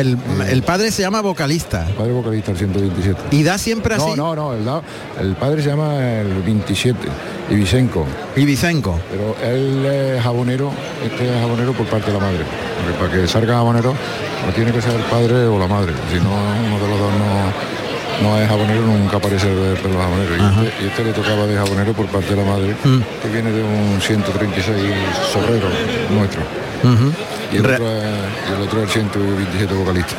El, el padre se llama vocalista. El padre vocalista, el 127. ¿Y da siempre así? No, no, no, el, da- el padre se llama el 27, Ibicenco. Ibicenco. Pero él es jabonero, este es jabonero por parte de la madre. Porque para que salga jabonero, o tiene que ser el padre o la madre. Si no, uno de los dos no, no es jabonero, nunca aparece de los jaboneros. Y este, y este le tocaba de jabonero por parte de la madre, Mm. que viene de un 136 sobrero nuestro. Ujú. Y el, otro y el otro es el 127 vocalista.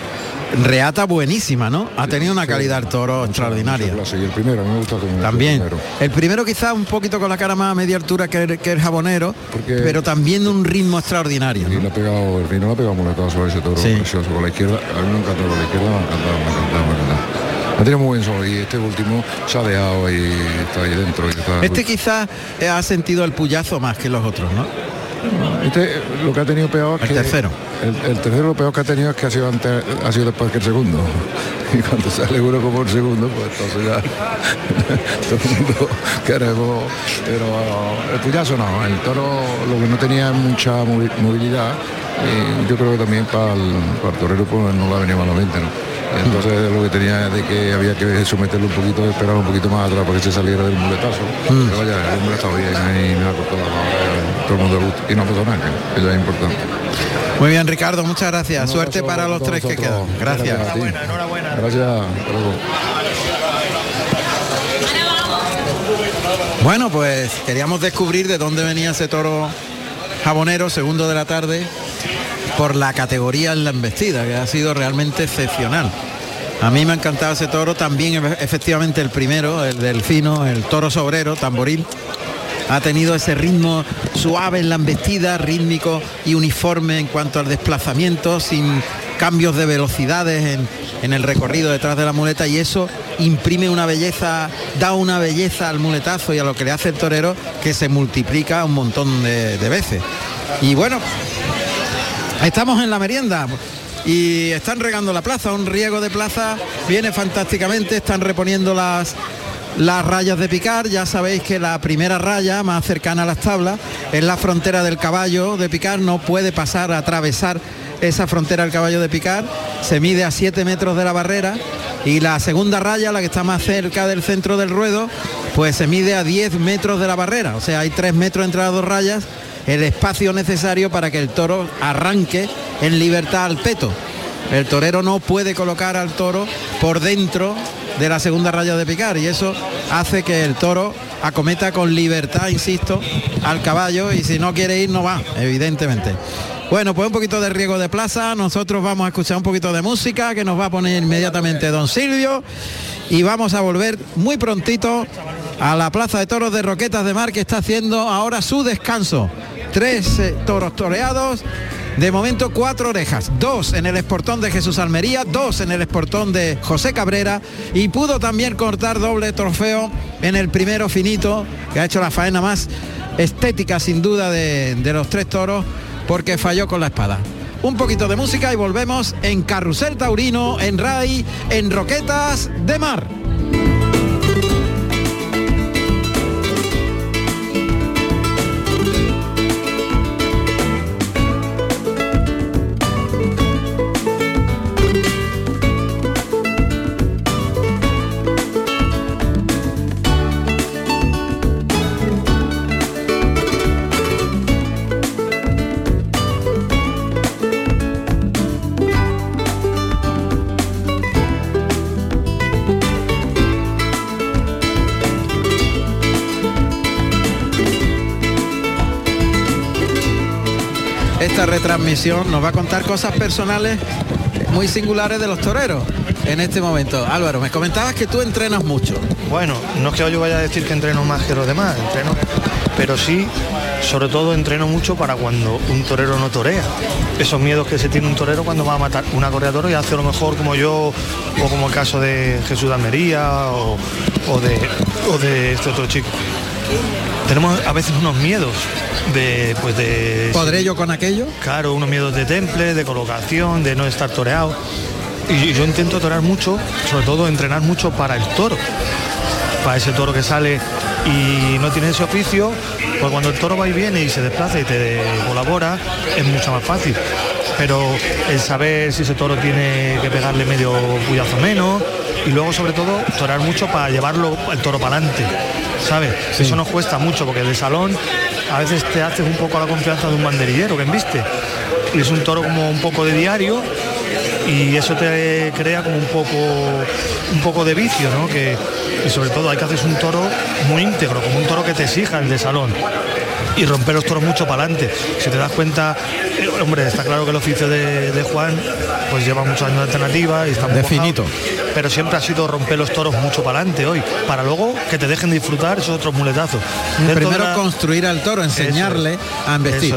Reata buenísima, ¿no? Ha tenido una calidad el toro extraordinaria. Clase. Y el primero, me gusta como También. el primero. El primero quizás un poquito con la cara más a media altura que el, que el jabonero, pero también de un ritmo extraordinario. Y ¿no? le ha pegado, el vino le ha pegado muletazo a ese toro Sí. precioso con la izquierda. A mí me encantó con la izquierda, me ha encantado, me ha encantado, me ha encantado. Ha tenido muy buen solo y este último se ha dejado ahí, está ahí dentro. y está- Este quizás eh, ha sentido el puyazo más que los otros, ¿no? Este, lo que ha tenido peor es El que tercero. El, el tercero lo peor que ha tenido es que ha sido antes, ha sido después que el segundo. Y cuando sale uno como el segundo, pues entonces ya todo el mundo queremos. Pero el puyazo no, el toro lo que no tenía mucha movi- movilidad, y yo creo que también para el, para el torero pues no la venía malamente, ¿no? Entonces lo que tenía es de que había que someterlo un poquito, esperar un poquito más atrás para que se saliera del muletazo. Mm. Pero vaya, el hombre ha estado bien ahí, me ha cortado la todo el mundo gusta. Y no pasado nada, que eso es importante. Muy bien, Ricardo, muchas gracias. Un Suerte para los tres que quedan. Gracias. Gracias a ti. Gracias. hasta luego. Bueno, pues queríamos descubrir de dónde venía ese toro jabonero, segundo de la tarde, por la categoría en la embestida, que ha sido realmente excepcional. A mí me ha encantado ese toro, también efe- efectivamente el primero, el del fino, el toro sobrero, tamboril. Ha tenido ese ritmo suave en la embestida, rítmico y uniforme en cuanto al desplazamiento, sin cambios de velocidades en, en el recorrido detrás de la muleta y eso imprime una belleza, da una belleza al muletazo y a lo que le hace el torero que se multiplica un montón de, de veces. Y bueno, Estamos en la merienda y están regando la plaza, un riego de plaza viene fantásticamente, están reponiendo las las rayas de picar, ya sabéis que la primera raya más cercana a las tablas es la frontera del caballo de picar, no puede pasar a atravesar esa frontera del caballo de picar, se mide a 7 metros de la barrera y la segunda raya, la que está más cerca del centro del ruedo, pues se mide a 10 metros de la barrera, o sea, hay 3 metros entre las dos rayas el espacio necesario para que el toro arranque en libertad al peto. El torero no puede colocar al toro por dentro de la segunda raya de picar y eso hace que el toro acometa con libertad, insisto, al caballo y si no quiere ir no va, evidentemente. Bueno, pues un poquito de riego de plaza, nosotros vamos a escuchar un poquito de música que nos va a poner inmediatamente don Silvio y vamos a volver muy prontito a la Plaza de Toros de Roquetas de Mar que está haciendo ahora su descanso. Tres eh, toros toreados, de momento cuatro orejas, dos en el esportón de Jesús Almería, dos en el esportón de José Cabrera y pudo también cortar doble trofeo en el primero finito, que ha hecho la faena más estética sin duda de, de los tres toros, porque falló con la espada. Un poquito de música y volvemos en Carrusel Taurino, en RAI, en Roquetas de Mar. Nos va a contar cosas personales muy singulares de los toreros en este momento. Álvaro, me comentabas que tú entrenas mucho. Bueno, no es que yo vaya a decir que entreno más que los demás, entreno, pero sí, sobre todo entreno mucho para cuando un torero no torea. Esos miedos que se tiene un torero cuando va a matar una correa toro y hace lo mejor como yo, o como el caso de Jesús de Almería, o de, o de este otro chico. Tenemos a veces unos miedos de, pues de... ¿Podré yo con aquello? Claro, unos miedos de temple, de colocación, de no estar toreado. Y yo intento torear mucho, sobre todo entrenar mucho para el toro. Para ese toro que sale y no tiene ese oficio, pues cuando el toro va y viene y se desplaza y te colabora, es mucho más fácil. pero el saber si ese toro tiene que pegarle medio puyazo menos y luego sobre todo torar mucho para llevarlo el toro para adelante, ¿sabes? Eso nos cuesta mucho porque de salón a veces te haces un poco a la confianza de un banderillero que viste y es un toro como un poco de diario y eso te crea como un poco un poco de vicio, ¿no? Que, y sobre todo hay que hacer un toro muy íntegro, como un toro que te exija el de salón y romper los toros mucho para adelante. Si te das cuenta, eh, hombre, está claro que el oficio de, de Juan pues lleva muchos años de alternativa y está muy Definito. pero siempre ha sido romper los toros mucho para adelante hoy, para luego que te dejen disfrutar esos otros muletazos. Primero la- construir al toro, enseñarle a embestir.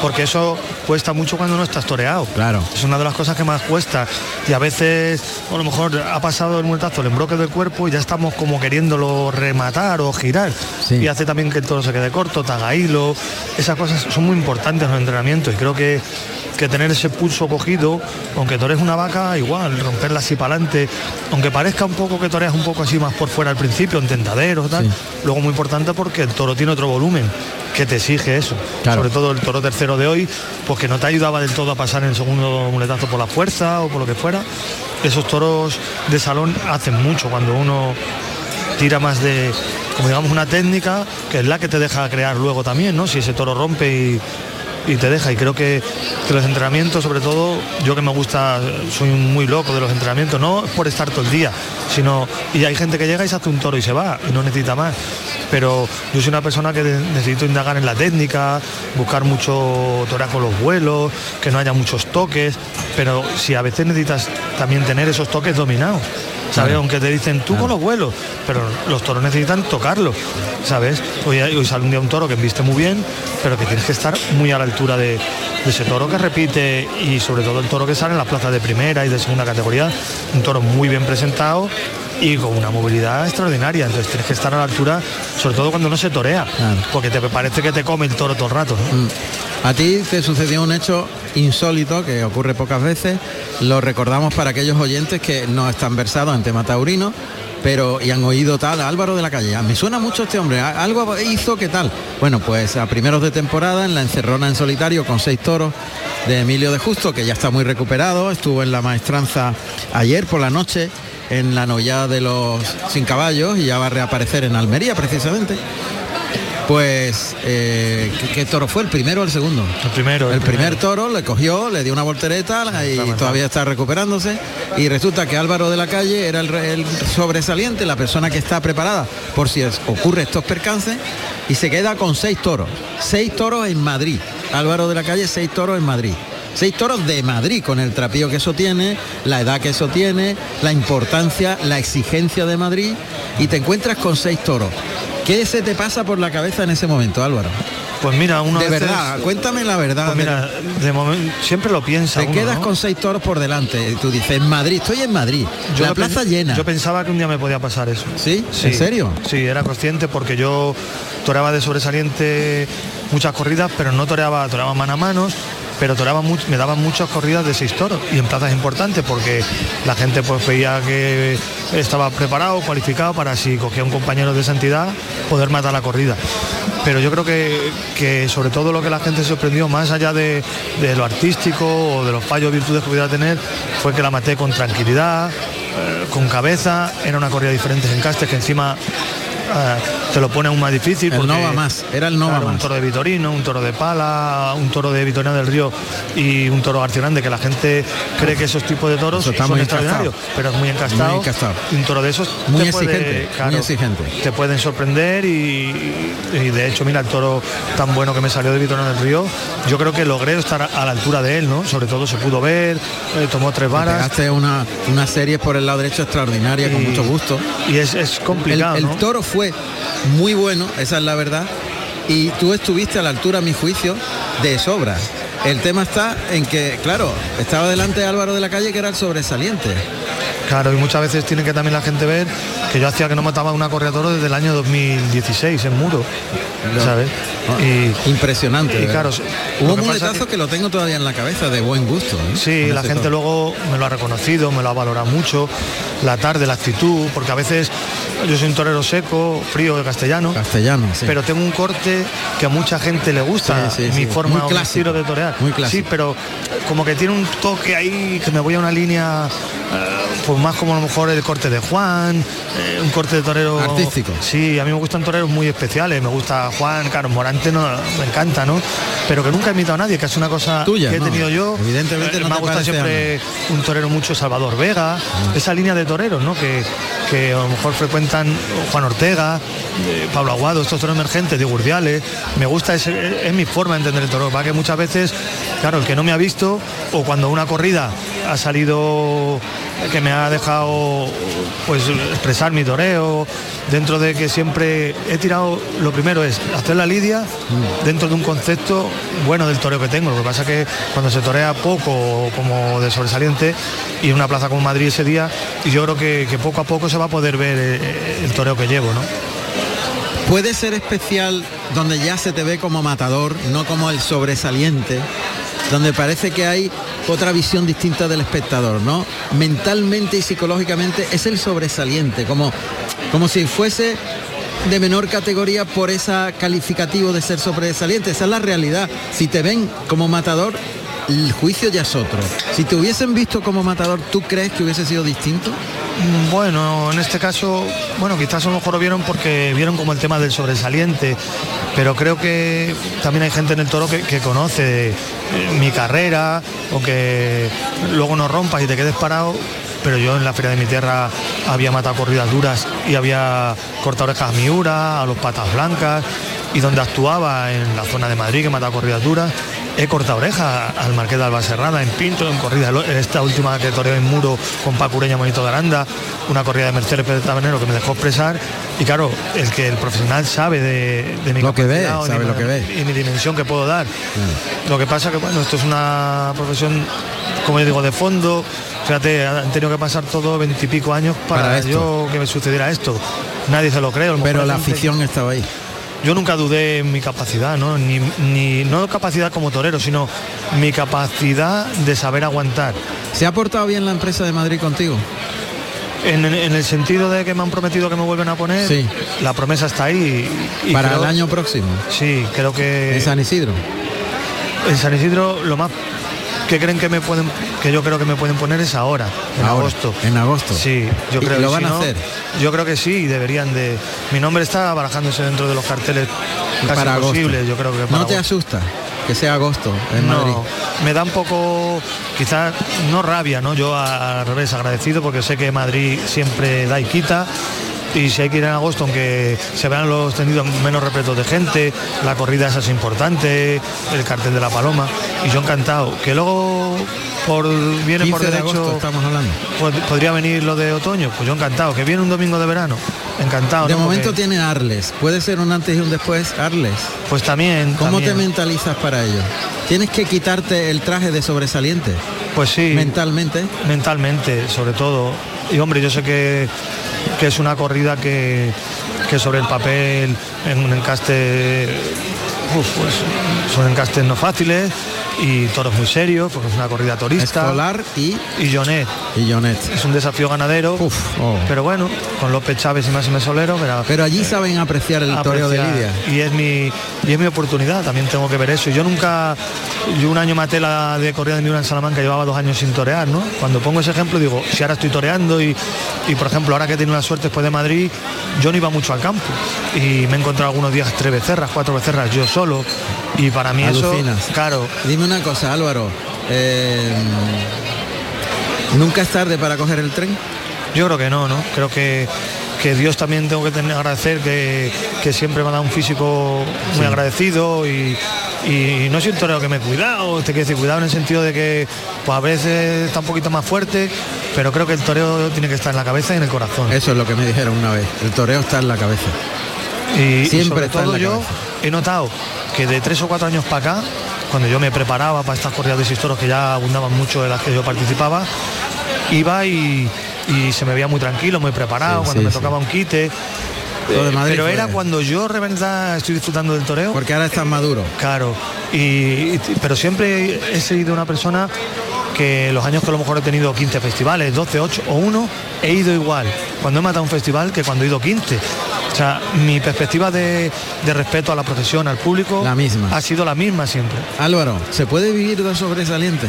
Porque eso cuesta mucho cuando no estás toreado. Claro. Es una de las cosas que más cuesta. Y a veces, a lo mejor ha pasado el muletazo, el embroque del cuerpo y ya estamos como queriéndolo rematar o girar. Sí. Y hace también que el toro se quede corto, taga hilo. Esas cosas son muy importantes en los entrenamientos. Y creo que, que tener ese pulso cogido, aunque torees una vaca, igual, romperla así para adelante, aunque parezca un poco que toreas un poco así más por fuera al principio, en tentaderos, tal. Sí. Luego muy importante porque el toro tiene otro volumen que te exige eso. Claro. Sobre todo el toro tercero de hoy, pues que no te ayudaba del todo a pasar en el segundo muletazo por la fuerza o por lo que fuera. Esos toros de salón hacen mucho cuando uno tira más de, como digamos, una técnica que es la que te deja crear luego también, ¿no? Si ese toro rompe y, y te deja. Y creo que, que los entrenamientos, sobre todo, yo que me gusta, soy muy loco de los entrenamientos, no por estar todo el día, sino, y hay gente que llega y se hace un toro y se va, y no necesita más. Pero yo soy una persona que necesito indagar en la técnica, buscar mucho torear con los vuelos, que no haya muchos toques, pero si a veces necesitas también tener esos toques dominados. ¿Sabes? Claro. Aunque te dicen tú con los vuelos, pero los toros necesitan tocarlo, ¿sabes? Hoy, hoy sale un día un toro que viste muy bien, pero que tienes que estar muy a la altura de, de ese toro que repite y sobre todo el toro que sale en las plazas de primera y de segunda categoría, un toro muy bien presentado y con una movilidad extraordinaria. Entonces tienes que estar a la altura, sobre todo cuando no se torea, Claro. porque te parece que te come el toro todo el rato. ¿no? Mm. A ti te sucedió un hecho insólito que ocurre pocas veces. Lo recordamos para aquellos oyentes que no están versados en tema taurino, pero y han oído tal Álvaro de la Calle. Ah, Me suena mucho este hombre. Algo hizo que tal. Bueno, pues a primeros de temporada en la encerrona en solitario con seis toros de Emilio de Justo, que ya está muy recuperado. Estuvo en la maestranza ayer por la noche en la noyada de los sin caballos y ya va a reaparecer en Almería precisamente. Pues, eh, ¿qué, qué toro fue? ¿El primero o el segundo? El primero. El primer toro le cogió, le dio una voltereta y Está todavía está recuperándose. Y resulta que Álvaro de la Calle era el, el sobresaliente, la persona que está preparada por si ocurre estos percances y se queda con seis toros. Seis toros en Madrid. Álvaro de la Calle, seis toros en Madrid. Seis toros de Madrid, con el trapío que eso tiene, la edad que eso tiene, la importancia, la exigencia de Madrid, y te encuentras con seis toros. ¿Qué se te pasa por la cabeza en ese momento, Álvaro? Pues mira, uno de veces- verdad, cuéntame la verdad. Pues mira, de momento siempre lo piensa. Te uno, quedas ¿no? con seis toros por delante. y Tú dices, en Madrid, estoy en Madrid. la lo plaza llena. Yo pensaba que un día me podía pasar eso. ¿Sí? ¿En serio? Sí, era consciente porque yo toreaba de sobresaliente muchas corridas, pero no toreaba, toreaba mano a manos, pero toreaba much- me daban muchas corridas de seis toros y en plazas importantes porque la gente pues veía que estaba preparado, cualificado para si cogía un compañero de santidad poder matar la corrida. Pero yo creo que, que sobre todo lo que la gente se sorprendió, más allá de, de lo artístico o de los fallos virtudes que pudiera tener, fue que la maté con tranquilidad, eh, con cabeza, era una corrida diferente en castes que encima eh, te lo pone aún más difícil. El porque, no va más, era el no va claro, Un más. toro de Vitorino, un toro de Pala, un toro de Vitorino del Río y un toro García Grande, que la gente cree que esos tipos de toros Eso está son muy extraordinarios, pero es muy encastado. Muy encastado. Y un toro de esos Muy te puede, exigente, muy exigente. te pueden sorprender y, y de hecho, mira, el toro tan bueno que me salió de Vitorino del Río, yo creo que logré estar a la altura de él, ¿no? Sobre todo se pudo ver, eh, tomó tres varas. Pegaste una, una serie por el lado derecho extraordinaria, con Y- mucho gusto. Y es, es El, complicado, el ¿no? toro fue muy bueno, esa es la verdad. Y tú estuviste a la altura, a mi juicio, de sobra. El tema está en que, claro, estaba delante de Álvaro de la Calle, que era el sobresaliente. Claro, y muchas veces tiene que también la gente ver que yo hacía que no mataba una correa toro desde el año 2016 en muro, ¿sabes? Ah, Y impresionante. y claro, hubo un muletazo que- que... lo tengo todavía en la cabeza, de buen gusto. ¿eh? Sí, la gente luego me lo ha reconocido, me lo ha valorado mucho, la tarde, la actitud, porque a veces yo soy un torero seco, frío de castellano. Castellano, sí. Pero tengo un corte que a mucha gente le gusta, Sí, sí, mi forma Muy o mi clásico. estilo de torear. Muy clásico. Sí, pero como que tiene un toque ahí que me voy a una línea pues más como a lo mejor el corte de Juan, eh, un corte de torero Artístico. Sí, a mí me gustan toreros muy especiales, me gusta Juan, Carlos Morante, no, me encanta, ¿no? Pero que nunca he imitado a nadie, que es una cosa Tuya, que he no. tenido yo. Evidentemente Eh, no me ha gustado siempre un torero mucho Salvador Vega, esa línea de toreros, ¿no? Que, que a lo mejor frecuentan Juan Ortega, eh, Pablo Aguado, estos toreros emergentes de Gurdiales. Me gusta, es mi forma de entender el toro. Va que muchas veces, claro, el que no me ha visto, o cuando una corrida ha salido que me ha dejado pues expresar mi toreo dentro de que siempre he tirado lo primero es hacer la lidia dentro de un concepto bueno del toreo que tengo lo que pasa que cuando se torea poco como de sobresaliente y una plaza como Madrid ese día y yo creo que, que poco a poco se va a poder ver eh, el toreo que llevo ¿no? Puede ser especial donde ya se te ve como matador, no como el sobresaliente, donde parece que hay otra visión distinta del espectador, ¿no? Mentalmente y psicológicamente es el sobresaliente, como, como si fuese de menor categoría por esa calificativo de ser sobresaliente. Esa es la realidad. Si te ven como matador, el juicio ya es otro. Si te hubiesen visto como matador, ¿tú crees que hubiese sido distinto? Bueno, en este caso, bueno, quizás a lo mejor lo vieron porque vieron como el tema del sobresaliente, pero creo que también hay gente en el toro que, que conoce eh, mi carrera o que luego no rompas y te quedes parado. Pero yo en la feria de mi tierra había matado corridas duras y había cortado orejas a Miura, a los patas blancas y donde actuaba en la zona de Madrid que mataba corridas duras he cortado oreja al Marqués de Albaserrada en Pinto, en corrida, esta última que toreó en Muro con Pacureña Monito de Aranda, una corrida de Mercedes Pérez Tabanero que me dejó expresar y claro, el que el profesional sabe de, de mi Lo que ve, sabe mi- lo que ve. y mi dimensión que puedo dar. Lo que pasa que bueno, esto es una profesión, como yo digo, de fondo. Fíjate, han tenido que pasar todo veintipico años para, yo que me sucediera esto. Nadie se lo mejor Pero la afición estaba ahí. Yo nunca dudé en mi capacidad, ¿no? Ni, ni- no capacidad como torero, sino mi capacidad de saber aguantar. ¿Se ha portado bien la empresa de Madrid contigo? En, en el sentido de que me han prometido que me vuelven a poner, Sí. la promesa está ahí. y- y Para creo- el año próximo, Sí, creo que en San Isidro. en San Isidro lo más que creen que me pueden, que yo creo que me pueden poner es ahora, en Ahora, agosto. en agosto. Sí, yo ¿Y creo lo y van si a no, hacer? Yo creo que sí, deberían de. Mi nombre está barajándose dentro de los carteles casi para agosto. posibles, yo creo que para ¿No te agosto. asusta que sea agosto en Madrid? No, me da un poco, quizás no rabia, ¿no? Yo a- al revés, agradecido porque sé que Madrid siempre da y quita. Y si hay que ir en agosto, aunque se vean los tendidos menos repletos de gente, la corrida esa es importante, el cartel de la paloma, y yo encantado. Que luego por viene 15 por de derecho agosto estamos hablando. pod- podría venir lo de otoño, pues yo encantado. Que viene un domingo de verano, encantado. De ¿no? momento Porque, tiene Arles. Puede ser un antes y un después, Arles. pues también. ¿Cómo te mentalizas para ello? Tienes que quitarte el traje de sobresaliente Pues sí. mentalmente. mentalmente sobre todo y hombre yo sé que, que es una corrida que, que sobre el papel en un encaste uf, pues, son encastes no fáciles y toros muy serios porque es una corrida torista. Escolar y, y Jonet y Jonet. es un desafío ganadero Uf, oh. pero bueno con López Chávez y Máxime Solero pero, Pero allí saben apreciar el toreo de apreciar. Lidia. Y es mi y es mi oportunidad, también tengo que ver eso. Yo nunca, yo un año maté la de corrida de Miura en Salamanca, llevaba dos años sin torear, ¿no? Cuando pongo ese ejemplo digo, si ahora estoy toreando y, y por ejemplo ahora que he tenido la suerte después de Madrid, yo no iba mucho al campo y me he encontrado algunos días tres becerras, cuatro becerras yo solo y para mí Alucinas. eso, claro, Dime una cosa, Álvaro. eh, ¿Nunca es tarde para coger el tren? Yo creo que no, ¿no? Creo que, que Dios también tengo que tener, agradecer que, que siempre me ha dado un físico muy agradecido y, y no soy un torero que me he cuidado, te quiero decir, cuidado en el sentido de que pues a veces está un poquito más fuerte, pero creo que el toreo tiene que estar en la cabeza y en el corazón. Eso es lo que me dijeron una vez. El toreo está en la cabeza. Y, y Siempre sobre todo yo cabeza. he notado que de tres o cuatro años para acá, cuando yo me preparaba para estas corridas de seis toros que ya abundaban mucho de las que yo participaba, iba y, y se me veía muy tranquilo, muy preparado, Sí, cuando sí, me sí. tocaba un quite. De Eh, Madrid pero era cuando yo de verdad estoy disfrutando del toreo. Porque ahora estás maduro. Claro, y, y- pero siempre he sido una persona que los años que a lo mejor he tenido 15 festivales, 12, 8 o 1, he ido igual cuando he matado un festival que cuando he ido 15. O sea, mi perspectiva de, de respeto a la profesión, al público, La misma. ha sido la misma siempre. Álvaro, ¿se puede vivir de sobresaliente?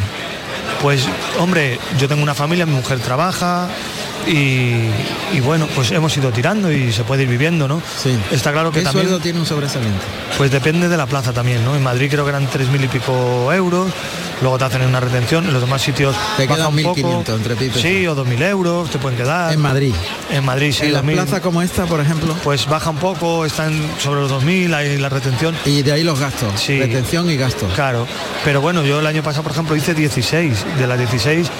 Pues, hombre, yo tengo una familia, mi mujer trabaja y, y bueno, pues hemos ido tirando y se puede ir viviendo, ¿no? Sí. Está claro que ¿Qué también... sueldo tiene un sobresaliente? Pues depende de la plaza también, ¿no? En Madrid creo que eran tres mil y pico euros, luego te hacen una retención, en los demás sitios Te quedan un poco. 1.500 entre pipes. Sí, o dos mil euros te pueden quedar. En Madrid. En Madrid, sí, en la 2000. plaza como esta, por ejemplo. Pues baja un poco, están sobre los 2.000, hay la retención. Y de ahí los gastos. Sí. Retención y gastos. Claro, pero bueno, yo el año pasado, por ejemplo, hice 16. De las 16,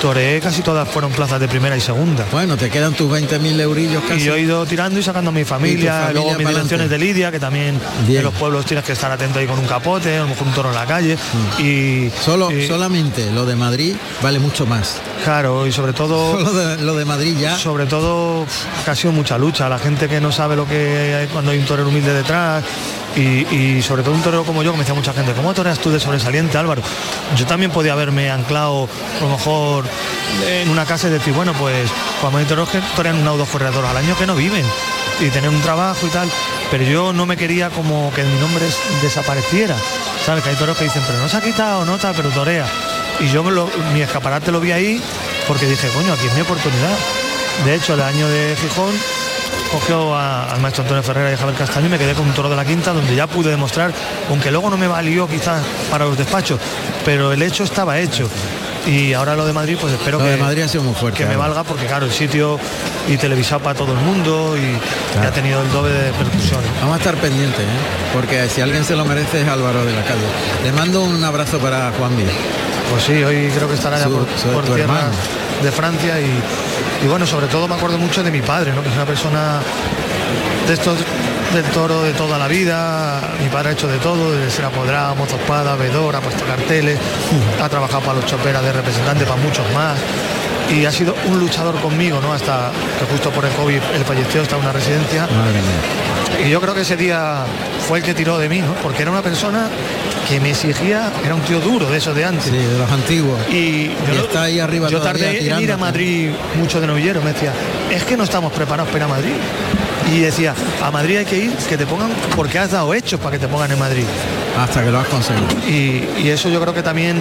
toreé casi todas fueron plazas de primera y segunda. Bueno, te quedan tus 20.000 eurillos casi. Y yo he ido tirando y sacando a mi familia, familia luego mis direcciones de Lidia, que también Bien. en los pueblos tienes que estar atento ahí con un capote, a lo mejor un toro en la calle. Y Solo, y- solamente lo de Madrid vale mucho más. claro, y sobre todo Solo de- lo de Madrid ya. sobre todo que ha sido mucha lucha, la gente que no sabe lo que hay cuando hay un torero humilde detrás y, y sobre todo un torero como yo, que me decía mucha gente, ¿cómo toreas tú de sobresaliente Álvaro? Yo también podía haberme anclado a lo mejor en una casa y decir, bueno, pues hay toreros que torean una o dos corredoras al año que no viven y tener un trabajo y tal, pero yo no me quería como que mi nombre es- desapareciera, ¿sabes? Que hay toreros que dicen, pero no se ha quitado, no tal, pero torea. Y yo mi escaparate lo vi ahí porque dije, coño, aquí es mi oportunidad. De hecho, el año de Gijón cogió al maestro Antonio Ferrera y Javier Castaño y me quedé con un toro de la quinta donde ya pude demostrar, aunque luego no me valió quizás para los despachos, pero el hecho estaba hecho. Y ahora lo de Madrid, pues espero Lo que, de Madrid ha sido muy fuerte. que me valga porque claro, el sitio y televisado para todo el mundo y, y ha tenido el doble de repercusión. Vamos a estar pendientes, ¿eh? porque si alguien se lo merece es Álvaro de la Calle. Le mando un abrazo para Juan Villa. Pues sí, hoy creo que estará ya por, por tu tierra hermano. de Francia y, y bueno, sobre todo me acuerdo mucho de mi padre, ¿no? que es una persona de estos del toro de toda la vida. Mi padre ha hecho de todo, desde ser apoderado, mozo espada, vedor, ha puesto carteles, ha trabajado para los choperas de representante, para muchos más. Y ha sido un luchador conmigo, ¿no? Hasta que justo por el COVID él falleció, está en una residencia. Madre mía. Y yo creo que ese día fue el que tiró de mí, ¿no? Porque era una persona que me exigía, era un tío duro de esos de antes. Sí, de los antiguos. Y Y yo, está ahí arriba yo tardé en ir a. Madrid mucho de novillero, me decía, es que no estamos preparados para ir a Madrid. Y decía, a Madrid hay que ir, que te pongan, porque has dado hechos para que te pongan en Madrid. Hasta que lo has conseguido. Y, y eso yo creo que también,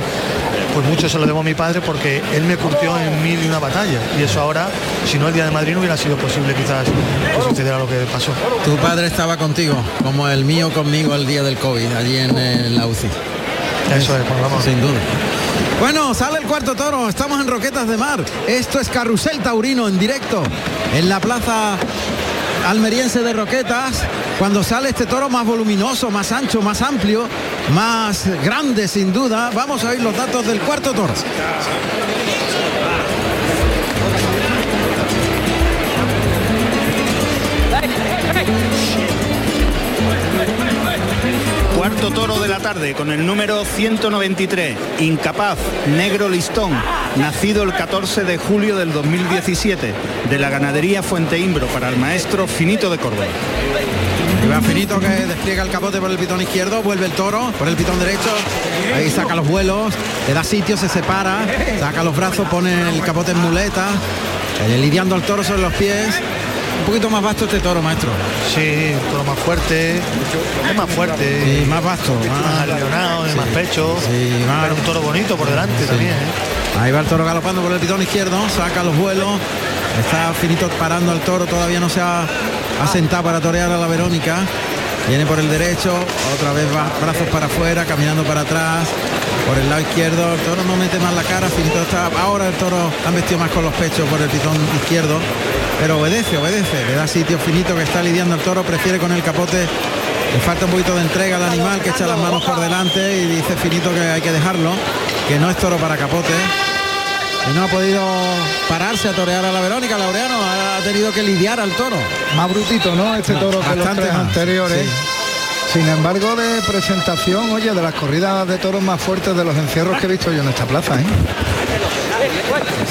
pues mucho se lo debo a mi padre porque él me curtió en mil y una batalla. Y eso ahora, si no el día de Madrid no hubiera sido posible quizás que sucediera lo que pasó. Tu padre estaba contigo, como el mío conmigo el día del COVID, allí en, eh, la UCI. Eso es, pues vamos. Sin duda. Bueno, sale el cuarto toro, estamos en Roquetas de Mar. Esto es Carrusel Taurino en directo en la plaza almeriense de Roquetas. Cuando sale este toro más voluminoso, más ancho, más amplio, más grande sin duda, vamos a oír los datos del cuarto toro. Cuarto toro de la tarde con el número 193, Incapaz, Negro Listón, nacido el 14 de julio del 2017, de la ganadería Fuente Imbro para el maestro Finito de Córdoba. Va finito que despliega el capote por el pitón izquierdo, vuelve el toro por el pitón derecho, ahí saca los vuelos, le da sitio, se separa, saca los brazos, pone el capote en muleta, eh, lidiando al toro sobre los pies. Un poquito más vasto este toro, maestro. Sí, un toro más fuerte, es más fuerte. Sí, más vasto. más alionado, de más pecho, sí, más- pero un toro bonito por delante también. ¿eh? Ahí va el toro galopando por el pitón izquierdo, saca los vuelos, está finito parando al toro, todavía no se ha asentado para torear a la Verónica. Viene por el derecho, otra vez va brazos para afuera, caminando para atrás, por el lado izquierdo, el toro no mete más la cara, finito está. Ahora el toro han vestido más con los pechos por el pitón izquierdo, pero obedece, obedece, le da sitio finito que está lidiando el toro, prefiere con el capote. Le falta un poquito de entrega al animal que echa las manos por delante y dice finito que hay que dejarlo, que no es toro para capote. Y no ha podido pararse a torear a la Verónica. Laureano ha tenido que lidiar al toro. Más brutito, ¿no? Este toro que los tres anteriores. Sin embargo, de presentación, oye, de las corridas de toros más fuertes de los encierros que he visto yo en esta plaza, ¿eh?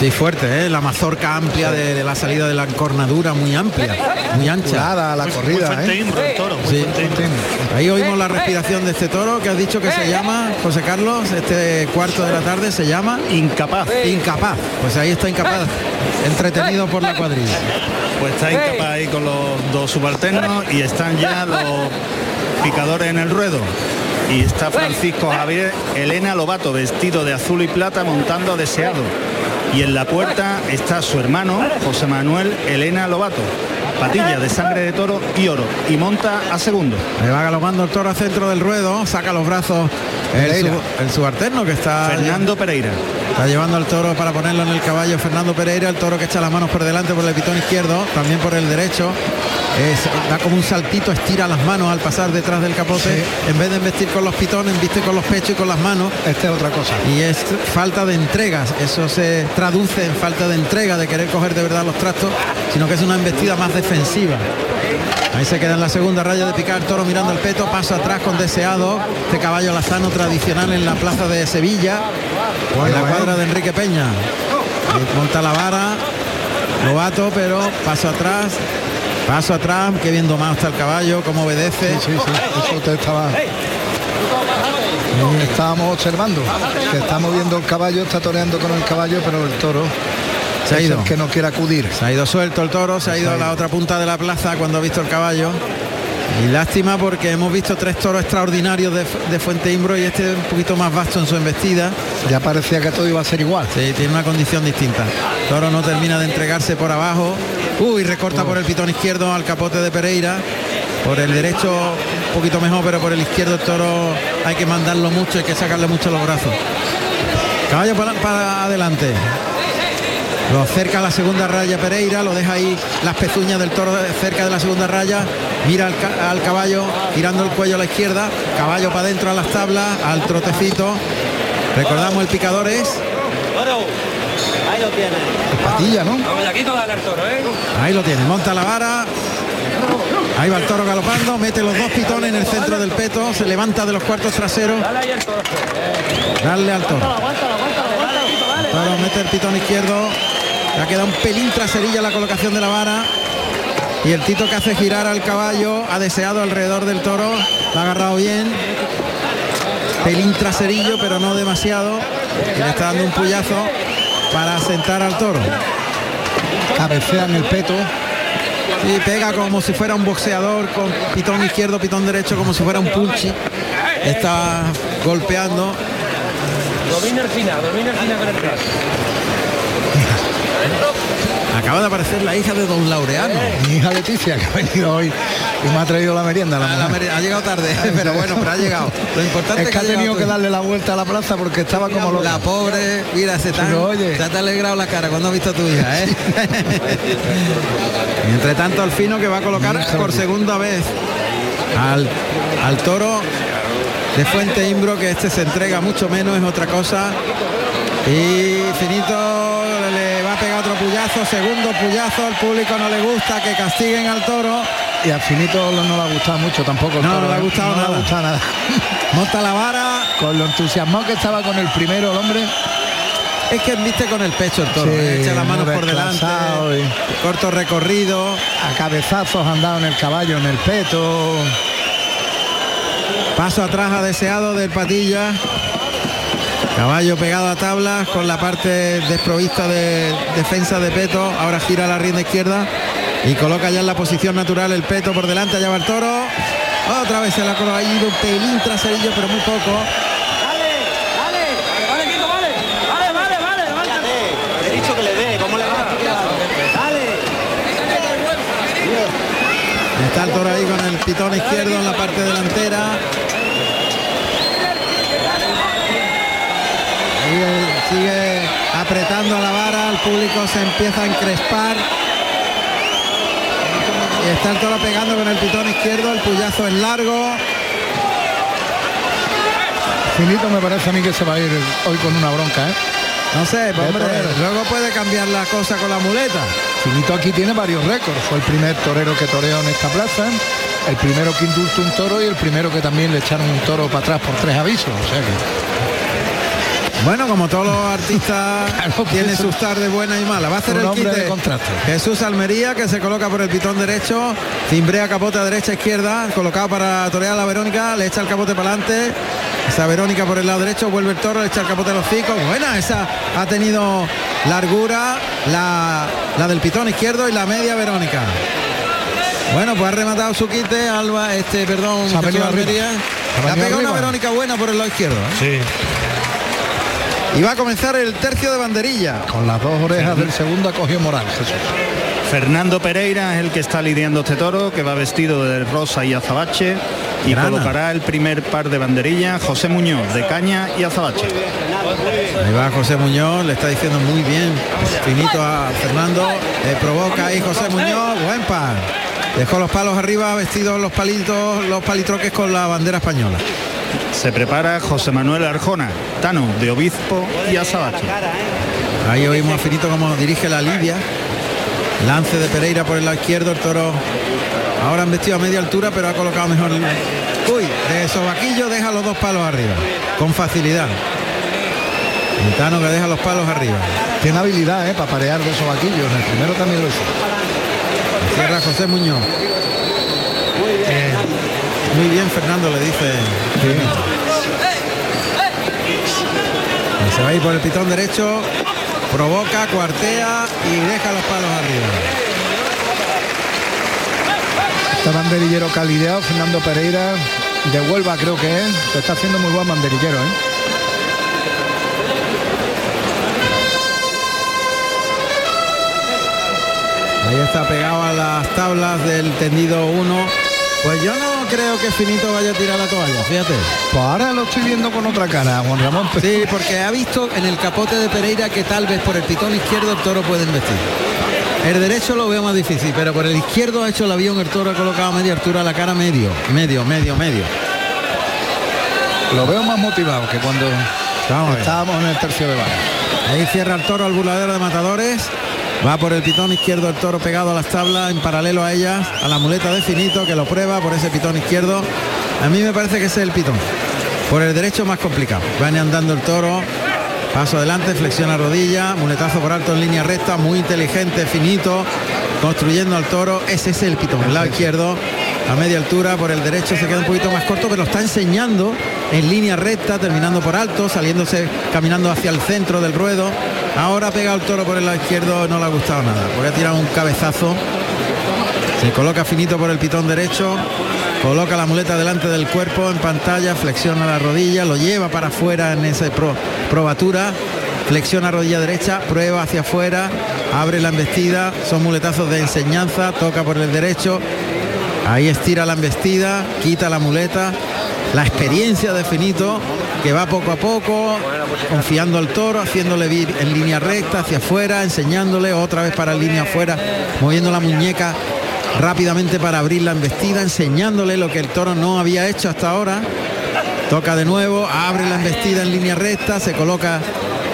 Sí, fuerte, ¿eh? la mazorca amplia de, de la salida de la encornadura, muy amplia, muy ancha. Nada, la Muy corrida, ¿eh? El toro, Sí. Ahí oímos la respiración de este toro que has dicho que se llama, José Carlos, este cuarto de la tarde se llama Incapaz. Incapaz. Pues ahí está Incapaz, entretenido por la cuadrilla. Pues está incapaz ahí con los dos subalternos y están ya los picadores en el ruedo. Y está Francisco Javier Elena Lobato vestido de azul y plata montando a deseado. Y en la puerta está su hermano José Manuel Elena Lobato. Patilla de sangre de toro y oro. Y monta a segundo. Le va galopando el toro al centro del ruedo, saca los brazos el, su- el subalterno que está Fernando Pereira. Está llevando al toro para ponerlo en el caballo Fernando Pereira, el toro que echa las manos por delante por el pitón izquierdo, también por el derecho. Es- da como un saltito, estira las manos al pasar detrás del capote. En vez de embestir con los pitones, viste con los pechos y con las manos. Esta es otra cosa. Y es falta de entregas. Eso se traduce en falta de entrega, de querer coger de verdad los trastos, sino que es una embestida más defensiva. Ahí se queda en la segunda raya de picar, toro mirando el peto, paso atrás con deseado, este caballo lazano tradicional en la plaza de Sevilla, en la cuadra de Enrique Peña. Ahí monta la vara, novato, pero paso atrás, paso atrás, que bien domado está el caballo, cómo obedece. Sí, sí, eso te estaba. Estábamos observando que estamos viendo el caballo, está toreando con el caballo, pero el toro Se ha es ido. el que no quiere acudir. Se ha ido suelto el toro, se ha ido a la otra punta de la plaza cuando ha visto el caballo. Y lástima porque hemos visto tres toros extraordinarios de, de Fuente Imbro y este un poquito más vasto en su embestida. Ya parecía que todo iba a ser igual. Sí, tiene una condición distinta. Toro no termina de entregarse por abajo. Uy, recorta por el pitón izquierdo al capote de Pereira. Por el derecho un poquito mejor, pero por el izquierdo el toro hay que mandarlo mucho, hay que sacarle mucho los brazos. Caballo para, adelante. Lo acerca a la segunda raya Pereira, lo deja ahí las pezuñas del toro cerca de la segunda raya, mira al, al caballo, girando el cuello a la izquierda, caballo para adentro a las tablas, al trotecito. Recordamos el picador es, lo tienes. Patilla, ¿no? Vamos, aquí todo el toro, ¿eh? ahí lo tiene, monta la vara, ahí va el toro galopando, mete los dos pitones en el centro del peto, se levanta de los cuartos traseros, Dale al toro. Toro mete el pitón izquierdo. Ya queda un pelín traserilla la colocación de la vara. Y el Tito que hace girar al caballo ha deseado alrededor del toro. Lo ha agarrado bien. Pelín traserillo, pero no demasiado. Y le está dando un puyazo para sentar al toro. Cabecea en el peto. Y pega como si fuera un boxeador con pitón izquierdo, pitón derecho, como si fuera un punchi. Está golpeando. Domina el final, domina el final con el. Acaba de aparecer la hija de don Laureano. Mi hija Leticia, que ha venido hoy y me ha traído la merienda. La Ah, la ha llegado tarde, pero bueno, pero ha llegado. Lo importante es que ha tenido que darle la vuelta a la plaza porque estaba como loca. La pobre, mira, se Pero oye. se te ha alegrado la cara cuando ha visto a tu hija, ¿eh? Y Entre tanto, Alfino que va a colocar por segunda vez al, al toro de Fuente Imbro, que este se entrega mucho menos, es otra cosa. Y Finito le va a pegar otro puyazo, segundo puyazo, al público no le gusta que castiguen al toro. Y al finito no le ha gustado mucho tampoco. el No, toro, no le ha ¿eh? gustado No le nada. ha gustado nada. Monta la vara, Con lo entusiasmado que estaba con el primero el hombre. Es que viste con el pecho el toro, Sí, ¿eh? echa las manos por delante, y- corto recorrido, A cabezazos andado en el caballo, en el peto. paso atrás a deseado del patilla, caballo pegado a tablas con la parte desprovista de defensa de peto, ahora gira la rienda izquierda y coloca ya en la posición natural el peto por delante, allá va el toro, otra vez se la ha ido un pelín traserillo pero muy poco, Dale, dale. Vale, Kiko, vale. Vale, vale, vale. levántate. He dicho que le dé, ¿cómo le va a Dale. está el toro ahí con el pitón izquierdo en la parte delantera, Él sigue apretando la vara, el público se empieza a encrespar. Y está el toro pegando con el pitón izquierdo, el puyazo es largo. Finito me parece a mí que se va a ir hoy con una bronca, ¿eh? No sé, pues, hombre, luego puede cambiar la cosa con la muleta. Finito aquí tiene varios récords. Fue el primer torero que toreó en esta plaza, el primero que indultó un toro y el primero que también le echaron un toro para atrás por tres avisos. O sea que Bueno, como todos los artistas, tiene sus tardes buenas y malas. Va a hacer el quite. Jesús Almería, que se coloca por el pitón derecho, cimbrea capote a derecha izquierda, colocado para torear a la Verónica, le echa el capote para adelante. Esa Verónica por el lado derecho, vuelve el toro, le echa el capote a los hocico. Buena, esa ha tenido largura, la, la del pitón izquierdo y la media Verónica. Bueno, pues ha rematado su quite, Alba, este, perdón. Almería. Venido pegado una. Verónica buena por el lado izquierdo. ¿eh? Sí. Y va a comenzar el tercio de banderilla. Con las dos orejas del segundo ha cogido moral, Jesús. Fernando Pereira es el que está lidiando este toro, que va vestido de rosa y azabache y Grana. colocará el primer par de banderillas José Muñoz de caña y azabache. Ahí va José Muñoz, le está diciendo muy bien, finito a Fernando, le provoca ahí José Muñoz, buen par. Dejó los palos arriba, vestidos los palitos, los palitroques con la bandera española. Se prepara José Manuel Arjona, Tano de Obispo y azabache. Ahí oímos a Finito como dirige la lidia. Lance de Pereira por el lado izquierdo, el toro ahora han vestido a media altura, pero ha colocado mejor. el- Uy, de sobaquillo deja los dos palos arriba, con facilidad. Quintano que deja los palos arriba. Tiene habilidad ¿eh? para parear de esos vaquillos. En el primero también lo hizo. Cierra José Muñoz. Muy bien, Fernando, le dice. Se va a ir por el pitón derecho, provoca, cuartea y deja los palos arriba. Este banderillero calideado, Fernando Pereira, de Huelva creo que es. Se está haciendo muy buen banderillero, ¿eh? Ahí está pegado a las tablas del tendido 1. Pues yo no creo que Finito vaya a tirar la toalla, fíjate. Pues ahora lo estoy viendo con otra cara, Juan Ramón. pero- Sí, porque ha visto en el capote de Pereira que tal vez por el pitón izquierdo el toro puede investir. El derecho lo veo más difícil, pero por el izquierdo ha hecho el avión, el toro ha colocado a media altura la cara medio, medio, medio, medio. Lo veo más motivado que cuando estábamos en el tercio de barra. Ahí cierra el toro al burladero de matadores. Va por el pitón izquierdo el toro pegado a las tablas en paralelo a ellas, a la muleta de finito que lo prueba por ese pitón izquierdo. A mí me parece que ese es el pitón. Por el derecho más complicado. Va andando el toro. Paso adelante, flexiona rodilla, muletazo por alto en línea recta, muy inteligente, finito, construyendo al toro. Ese es el pitón, el lado izquierdo, a media altura, por el derecho se queda un poquito más corto, pero lo está enseñando en línea recta, terminando por alto, saliéndose, caminando hacia el centro del ruedo. Ahora ha pegado el toro por el lado izquierdo, no le ha gustado nada, porque ha tirado un cabezazo. Se coloca finito por el pitón derecho, coloca la muleta delante del cuerpo en pantalla, flexiona la rodilla, lo lleva para afuera en esa pro- probatura, flexiona rodilla derecha, prueba hacia afuera, abre la embestida, son muletazos de enseñanza, toca por el derecho, ahí estira la embestida, quita la muleta, la experiencia de Finito que va poco a poco, confiando al toro, haciéndole vir en línea recta hacia afuera, enseñándole otra vez para línea afuera, moviendo la muñeca rápidamente para abrir la embestida, enseñándole lo que el toro no había hecho hasta ahora. Toca de nuevo, abre la embestida en línea recta, se coloca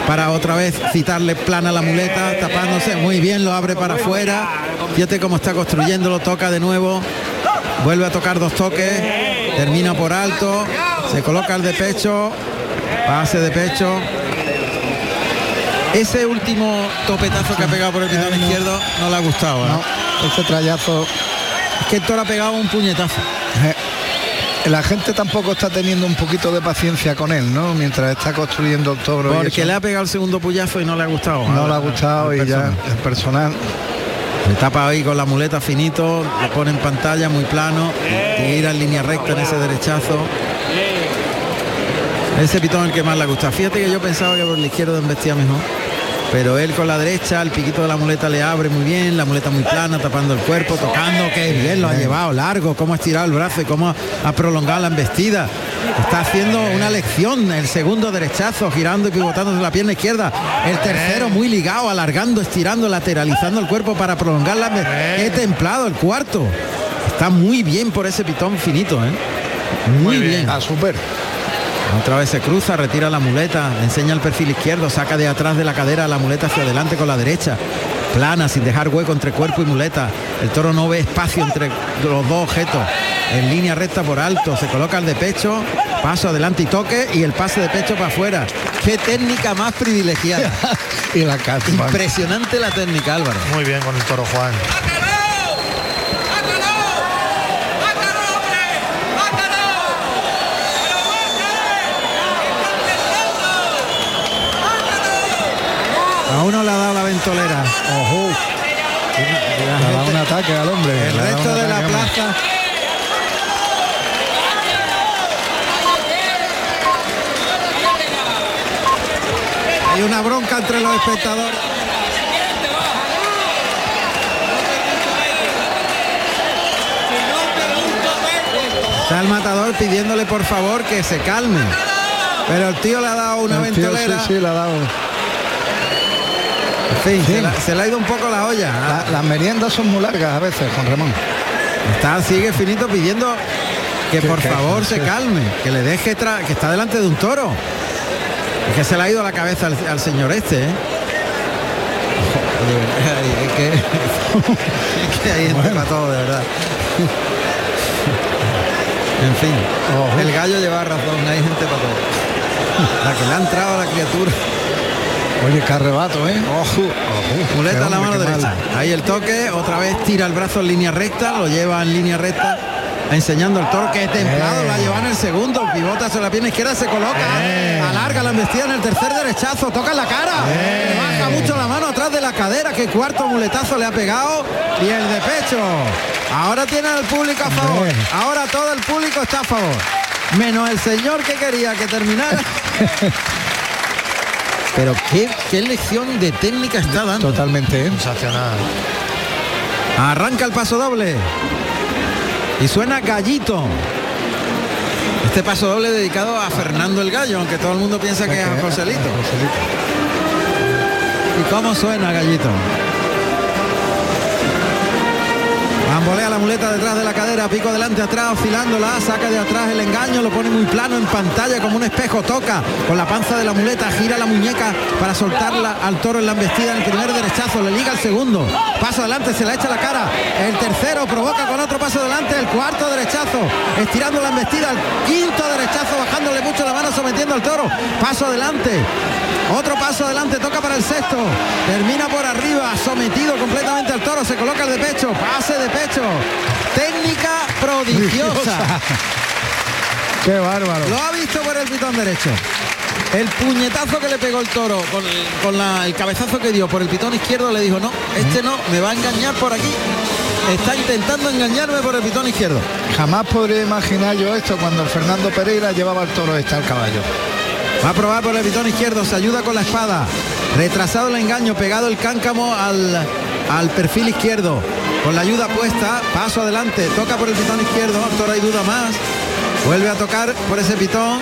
para otra vez citarle plana la muleta, tapándose muy bien, lo abre para afuera. Fíjate cómo está construyéndolo, toca de nuevo, vuelve a tocar dos toques, termina por alto, se coloca el de pecho, pase de pecho. Ese último topetazo que ha pegado por el pitón izquierdo no le ha gustado. ¿eh? No, ese trayazo. Es que el toro ha pegado un puñetazo. eh, La gente tampoco está teniendo un poquito de paciencia con él, ¿no? Mientras está construyendo el toro. Porque le ha pegado el segundo puyazo y no le ha gustado. no al- le ha gustado y ya el personal. Se tapa ahí con la muleta finito, lo pone en pantalla muy plano, tira en línea recta en ese derechazo. Ese pitón el que más le gusta. Fíjate que yo pensaba que por el izquierdo embestía mejor. Pero él con la derecha, el piquito de la muleta le abre muy bien, la muleta muy plana, tapando el cuerpo, tocando, que bien lo ha llevado, largo, cómo ha estirado el brazo y cómo ha prolongado la embestida. Está haciendo una lección, el segundo derechazo, girando y pivotándose la pierna izquierda. El tercero muy ligado, alargando, estirando, lateralizando el cuerpo para prolongar la embe- Qué templado el cuarto. Está muy bien por ese pitón finito, ¿eh? Muy, bien. Ah, súper. Otra vez se cruza, retira la muleta, enseña el perfil izquierdo, saca de atrás de la cadera la muleta hacia adelante con la derecha. Plana, sin dejar hueco entre cuerpo y muleta. El toro no ve espacio entre los dos objetos. En línea recta por alto, se coloca el de pecho, paso adelante y toque y el pase de pecho para afuera. Qué técnica más privilegiada. y la. Impresionante la técnica, Álvaro. Muy bien con el toro Juan. Uno le ha dado la ventolera. Ojo. Le ha dado un ataque al hombre. El resto de la plaza. Hay una bronca entre los espectadores. Está el matador pidiéndole por favor que se calme. Pero el tío le ha dado una El tío, ventolera. sí, sí, le ha dado. Sí. se, la- se le ha ido un poco la olla. La- las meriendas son muy largas a veces, Juan Ramón. Está, sigue finito pidiendo que Que- por favor se calme, que le deje que está delante de un toro. Es que se le ha ido la cabeza al, al señor este, ¿eh? Es que, es que hay gente para todo, de verdad. En fin, el gallo lleva razón, hay gente para todo. La que le ha entrado a la criatura. Oye, qué arrebato, ¿eh? Ojo, muleta Qué en la mano derecha. mal. Ahí el toque, otra vez tira el brazo en línea recta, lo lleva en línea recta, enseñando el toro que es templado, la lleva en el segundo, pivota sobre la pierna izquierda, se coloca, alarga la embestida en el tercer derechazo, toca en la cara, le baja mucho la mano atrás de la cadera, que cuarto muletazo le ha pegado y el de pecho. Ahora tiene al público a favor, ahora todo el público está a favor, menos el señor que quería que terminara. Pero qué, qué lección de técnica está dando. Totalmente, ¿eh? Sensacional. Arranca el paso doble. Y suena gallito. Este paso doble dedicado a Fernando el Gallo, aunque todo el mundo piensa que es a Joselito. ¿Y cómo suena gallito? Bambolea la muleta detrás de la cadera, pico delante atrás, oscilándola, saca de atrás el engaño, lo pone muy plano en pantalla como un espejo, toca con la panza de la muleta, gira la muñeca para soltarla al toro en la embestida en el primer derechazo, le liga el segundo, paso adelante, se la echa la cara, el tercero provoca con otro paso adelante, el cuarto derechazo, estirando la embestida, el quinto derechazo, bajándole mucho la mano, sometiendo al toro, paso adelante, otro paso adelante, toca para el sexto. Termina por arriba, sometido completamente al toro. Se coloca el de pecho, pase de pecho. Técnica prodigiosa. Qué bárbaro. Lo ha visto por el pitón derecho. El puñetazo que le pegó el toro con, con la- el cabezazo que dio por el pitón izquierdo le dijo, no, este no, me va a engañar por aquí. Está intentando engañarme por el pitón izquierdo. Jamás podría imaginar yo esto cuando Fernando Pereira llevaba el toro este al caballo. Va a probar por el pitón izquierdo, se ayuda con la espada. Retrasado el engaño, pegado el cáncamo al, al perfil izquierdo. Con la ayuda puesta, paso adelante, toca por el pitón izquierdo, toro hay duda más. Vuelve a tocar por ese pitón.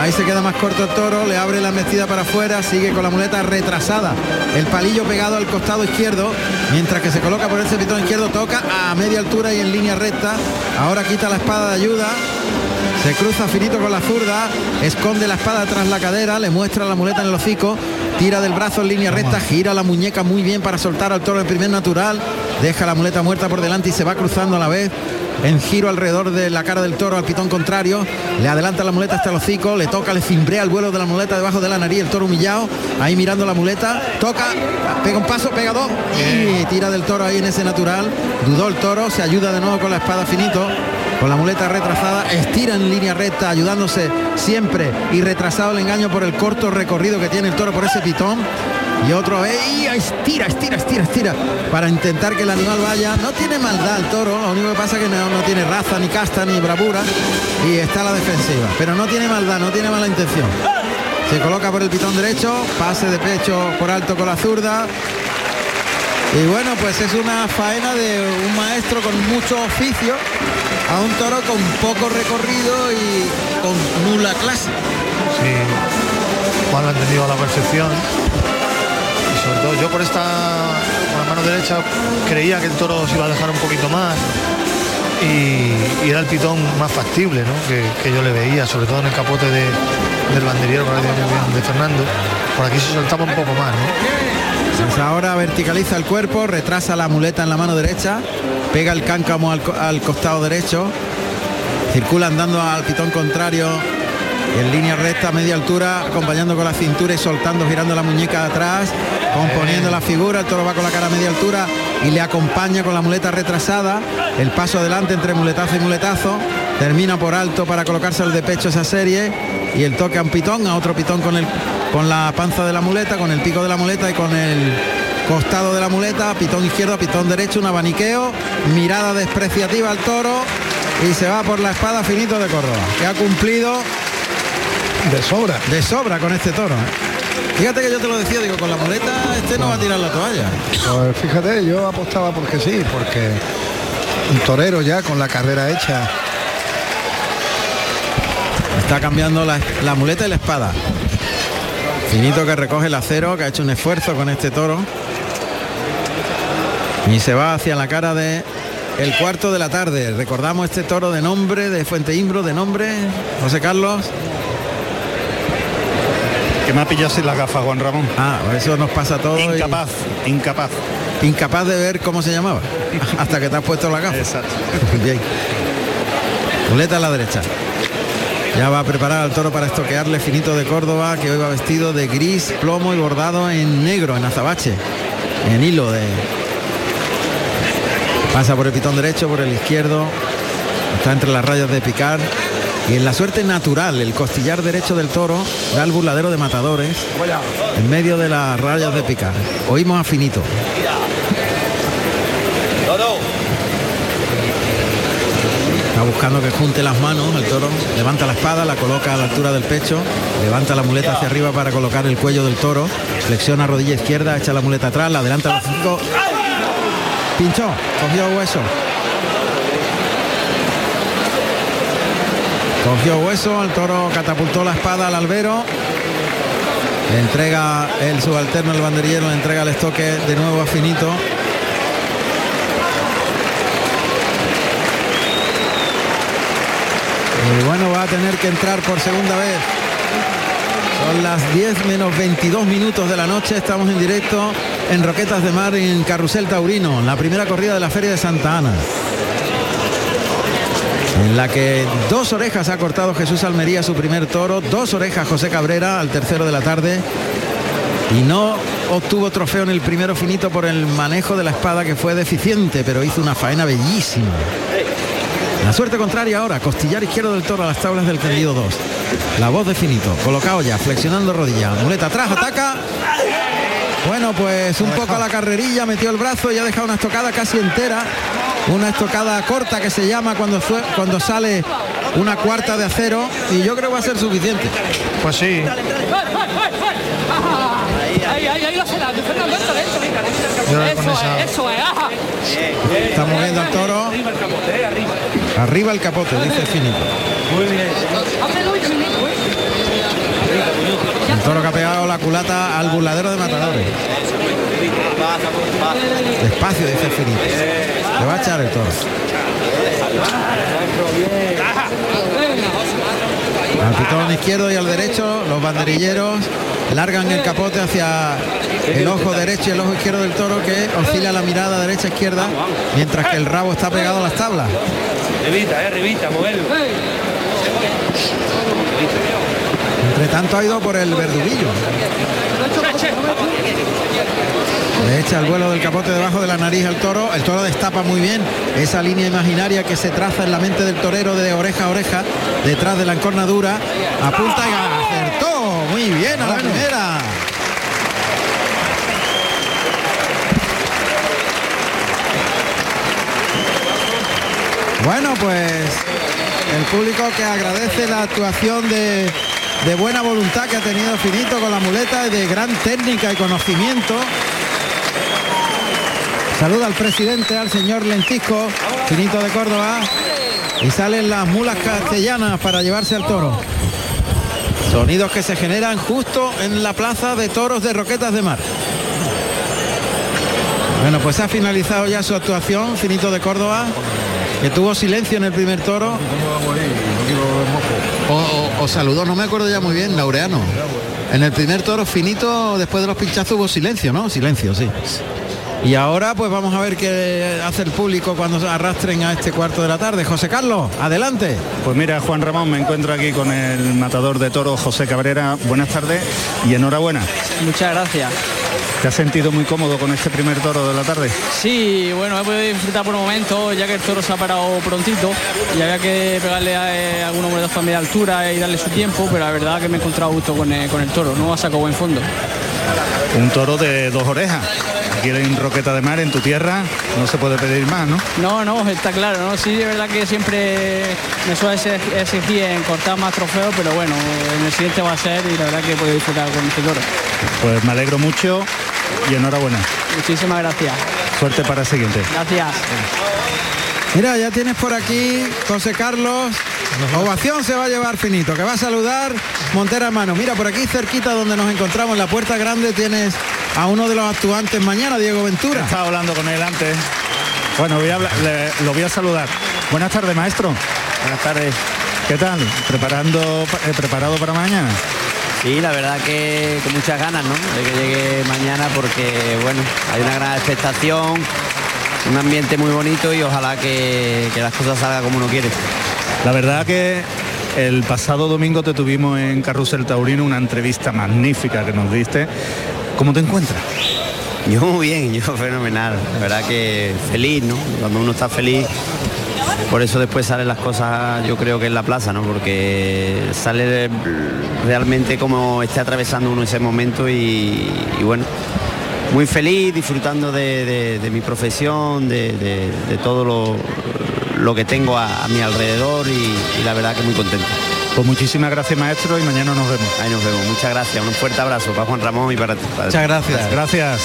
Ahí se queda más corto el toro, le abre la metida para afuera, sigue con la muleta retrasada. El palillo pegado al costado izquierdo, mientras que se coloca por ese pitón izquierdo, toca a media altura y en línea recta. Ahora quita la espada de ayuda, se cruza finito con la zurda, esconde la espada tras la cadera, le muestra la muleta en el hocico, tira del brazo en línea recta, gira la muñeca muy bien para soltar al toro en primer natural, deja la muleta muerta por delante y se va cruzando a la vez. En giro alrededor de la cara del toro al pitón contrario, le adelanta la muleta hasta el hocico, le toca, le cimbrea el vuelo de la muleta debajo de la nariz, el toro humillado, ahí mirando la muleta, toca, pega un paso, pega dos. Y tira del toro ahí en ese natural, dudó el toro, se ayuda de nuevo con la espada finito, con la muleta retrasada, estira en línea recta, ayudándose siempre y retrasado el engaño por el corto recorrido que tiene el toro por ese pitón. Y otro vez, y estira, estira, estira, estira, para intentar que el animal vaya. No tiene maldad el toro, lo único que pasa es que no, tiene raza, ni casta, ni bravura, y está la defensiva. Pero no tiene maldad, no tiene mala intención. Se coloca por el pitón derecho, pase de pecho por alto con la zurda, y bueno, pues es una faena de un maestro con mucho oficio a un toro con poco recorrido y con nula clase. Sí. Juan lo ha entendido a la perfección. Yo por esta mano derecha creía que el toro se iba a dejar un poquito más. Y, era el pitón más factible ¿no? que, yo le veía, sobre todo en el capote de- del banderiero de, Fernando. Por aquí se soltaba un poco más, ¿no? Pues ahora verticaliza el cuerpo, retrasa la muleta en la mano derecha, pega el cáncamo al, al costado derecho, circula andando al pitón contrario en línea recta, media altura, acompañando con la cintura y soltando, girando la muñeca atrás, componiendo la figura, el toro va con la cara a media altura y le acompaña con la muleta retrasada, el paso adelante entre muletazo y muletazo, termina por alto para colocarse al de pecho esa serie. Y el toque a un pitón, a otro pitón con el con la panza de la muleta, con el pico de la muleta y con el costado de la muleta, pitón izquierdo, pitón derecho, un abaniqueo, mirada despreciativa al toro y se va por la espada finito de Córdoba, que ha cumplido de sobra. De sobra con este toro. ¿eh? Fíjate que yo te lo decía, digo, con la muleta este no, va a tirar la toalla. Pues fíjate, yo apostaba porque sí, porque un torero ya con la carrera hecha. Está cambiando la, la muleta y la espada. Finito que recoge el acero, que ha hecho un esfuerzo con este toro. Y se va hacia la cara de el cuarto de la tarde. Recordamos este toro de nombre de Fuente Imbro, de nombre José Carlos. Me ha pillado sin la gafa, Juan Ramón. Ah, eso nos pasa a todos. Incapaz, y... incapaz. Incapaz de ver cómo se llamaba. Hasta que te has puesto la gafa. Exacto. Bien. Muleta a la derecha. Ya va a preparar al toro para estoquearle finito de Córdoba, que hoy va vestido de gris, plomo y bordado en negro, en azabache, en hilo de. Pasa por el pitón derecho, por el izquierdo, está entre las rayas de picar. Y en la suerte natural, el costillar derecho del toro da el burladero de matadores en medio de las rayas de picar. Oímos a finito. Está buscando que junte las manos, el toro levanta la espada, la coloca a la altura del pecho, levanta la muleta hacia arriba para colocar el cuello del toro, flexiona rodilla izquierda, echa la muleta atrás, la adelanta los cinco. Pinchó, cogió hueso. Cogió hueso, el toro catapultó la espada al albero. Entrega el subalterno, el banderillero, le entrega el estoque de nuevo a Finito. Y bueno, va a tener que entrar por segunda vez. Son las 10 menos 22 minutos de la noche. Estamos en directo en Roquetas de Mar en Carrusel Taurino, la primera corrida de la Feria de Santa Ana. En la que dos orejas ha cortado Jesús Almería su primer toro, dos orejas José Cabrera al tercero de la tarde. Y no obtuvo trofeo en el primero finito por el manejo de la espada que fue deficiente, pero hizo una faena bellísima. La suerte contraria ahora, costillar izquierdo del toro a las tablas del tendido 2. La voz de Finito, colocado ya, flexionando rodilla, muleta atrás, ataca. Bueno, pues un poco a la carrerilla, metió el brazo y ha dejado una estocada casi entera. Una estocada corta que se llama cuando, fue, cuando sale una cuarta de acero y yo creo que va a ser suficiente. Pues sí. Está moviendo al toro. Arriba el capote, dice Finito. Muy bien. El toro que ha pegado la culata al burladero de matadores. Despacio, dice Finito. Le va a echar el toro. Al pitón izquierdo y al derecho, los banderilleros largan el capote hacia el ojo derecho y el ojo izquierdo del toro que oscila la mirada derecha-izquierda, mientras que el rabo está pegado a las tablas. Revita, eh, revita, moverlo. Entre tanto ha ido por el verduguillo. Le echa el vuelo del capote debajo de la nariz al toro. El toro destapa muy bien esa línea imaginaria que se traza en la mente del torero de oreja a oreja, detrás de la encornadura. Apunta y acertó. Muy bien a la primera. Bueno, pues el público que agradece la actuación de, de buena voluntad que ha tenido Finito con la muleta y de gran técnica y conocimiento. Saluda al presidente, al señor Lentisco, Finito de Córdoba. Y salen las mulas castellanas para llevarse al toro. Sonidos que se generan justo en la plaza de toros de Roquetas de Mar. Bueno, pues ha finalizado ya su actuación, Finito de Córdoba, que tuvo silencio en el primer toro. O, o- o saludó, no me acuerdo ya muy bien, Laureano. En el primer toro finito, después de los pinchazos hubo silencio, ¿no? Silencio, sí. Y ahora pues vamos a ver qué hace el público cuando se arrastren a este cuarto de la tarde. José Carlos, adelante. Pues mira, Juan Ramón, me encuentro aquí con el matador de toro José Cabrera. Buenas tardes y enhorabuena. Muchas gracias. ¿Te has sentido muy cómodo con este primer toro de la tarde? Sí, bueno, he podido disfrutar por un momento, ya que el toro se ha parado prontito y había que pegarle a eh, algunos momentos también de altura y darle su tiempo, pero la verdad que me he encontrado a gusto con el, con el toro, no ha sacado buen fondo. Un toro de dos orejas. Aquí en Roqueta de Mar, en tu tierra, no se puede pedir más, ¿no? No, no, está claro, ¿no? Sí, de verdad que siempre me suele exig- exigir en cortar más trofeos, pero bueno, en el siguiente va a ser y la verdad que he podido disfrutar con este toro. Pues me alegro mucho y enhorabuena. Muchísimas gracias. Suerte para el siguiente. Gracias. Mira, ya tienes por aquí, José Carlos. Ovación se va a llevar finito, que va a saludar Montera Mano. Mira, por aquí cerquita donde nos encontramos, en la puerta grande, tienes a uno de los actuantes mañana, Diego Ventura. Estaba hablando con él antes. Bueno, voy a hablar- le- lo voy a saludar. Buenas tardes, maestro. Buenas tardes. ¿Qué tal? ¿Preparando, eh, ¿Preparado para mañana? Sí, la verdad que con muchas ganas, ¿no? De que llegue mañana porque, bueno, hay una gran expectación, un ambiente muy bonito y ojalá que, que las cosas salgan como uno quiere. La verdad que el pasado domingo te tuvimos en Carrusel Taurino una entrevista magnífica que nos diste. ¿Cómo te encuentras? Yo muy bien, yo fenomenal. La verdad que feliz, ¿no? Cuando uno está feliz, por eso después salen las cosas, yo creo que en la plaza, ¿no? Porque sale realmente como esté atravesando uno ese momento y, bueno, muy feliz, disfrutando de, mi profesión, de, todo lo, que tengo a, a mi alrededor y, y la verdad que muy contento. Pues muchísimas gracias maestro y mañana nos vemos. Ahí nos vemos, muchas gracias, un fuerte abrazo para Juan Ramón y para ti. Muchas gracias. Gracias.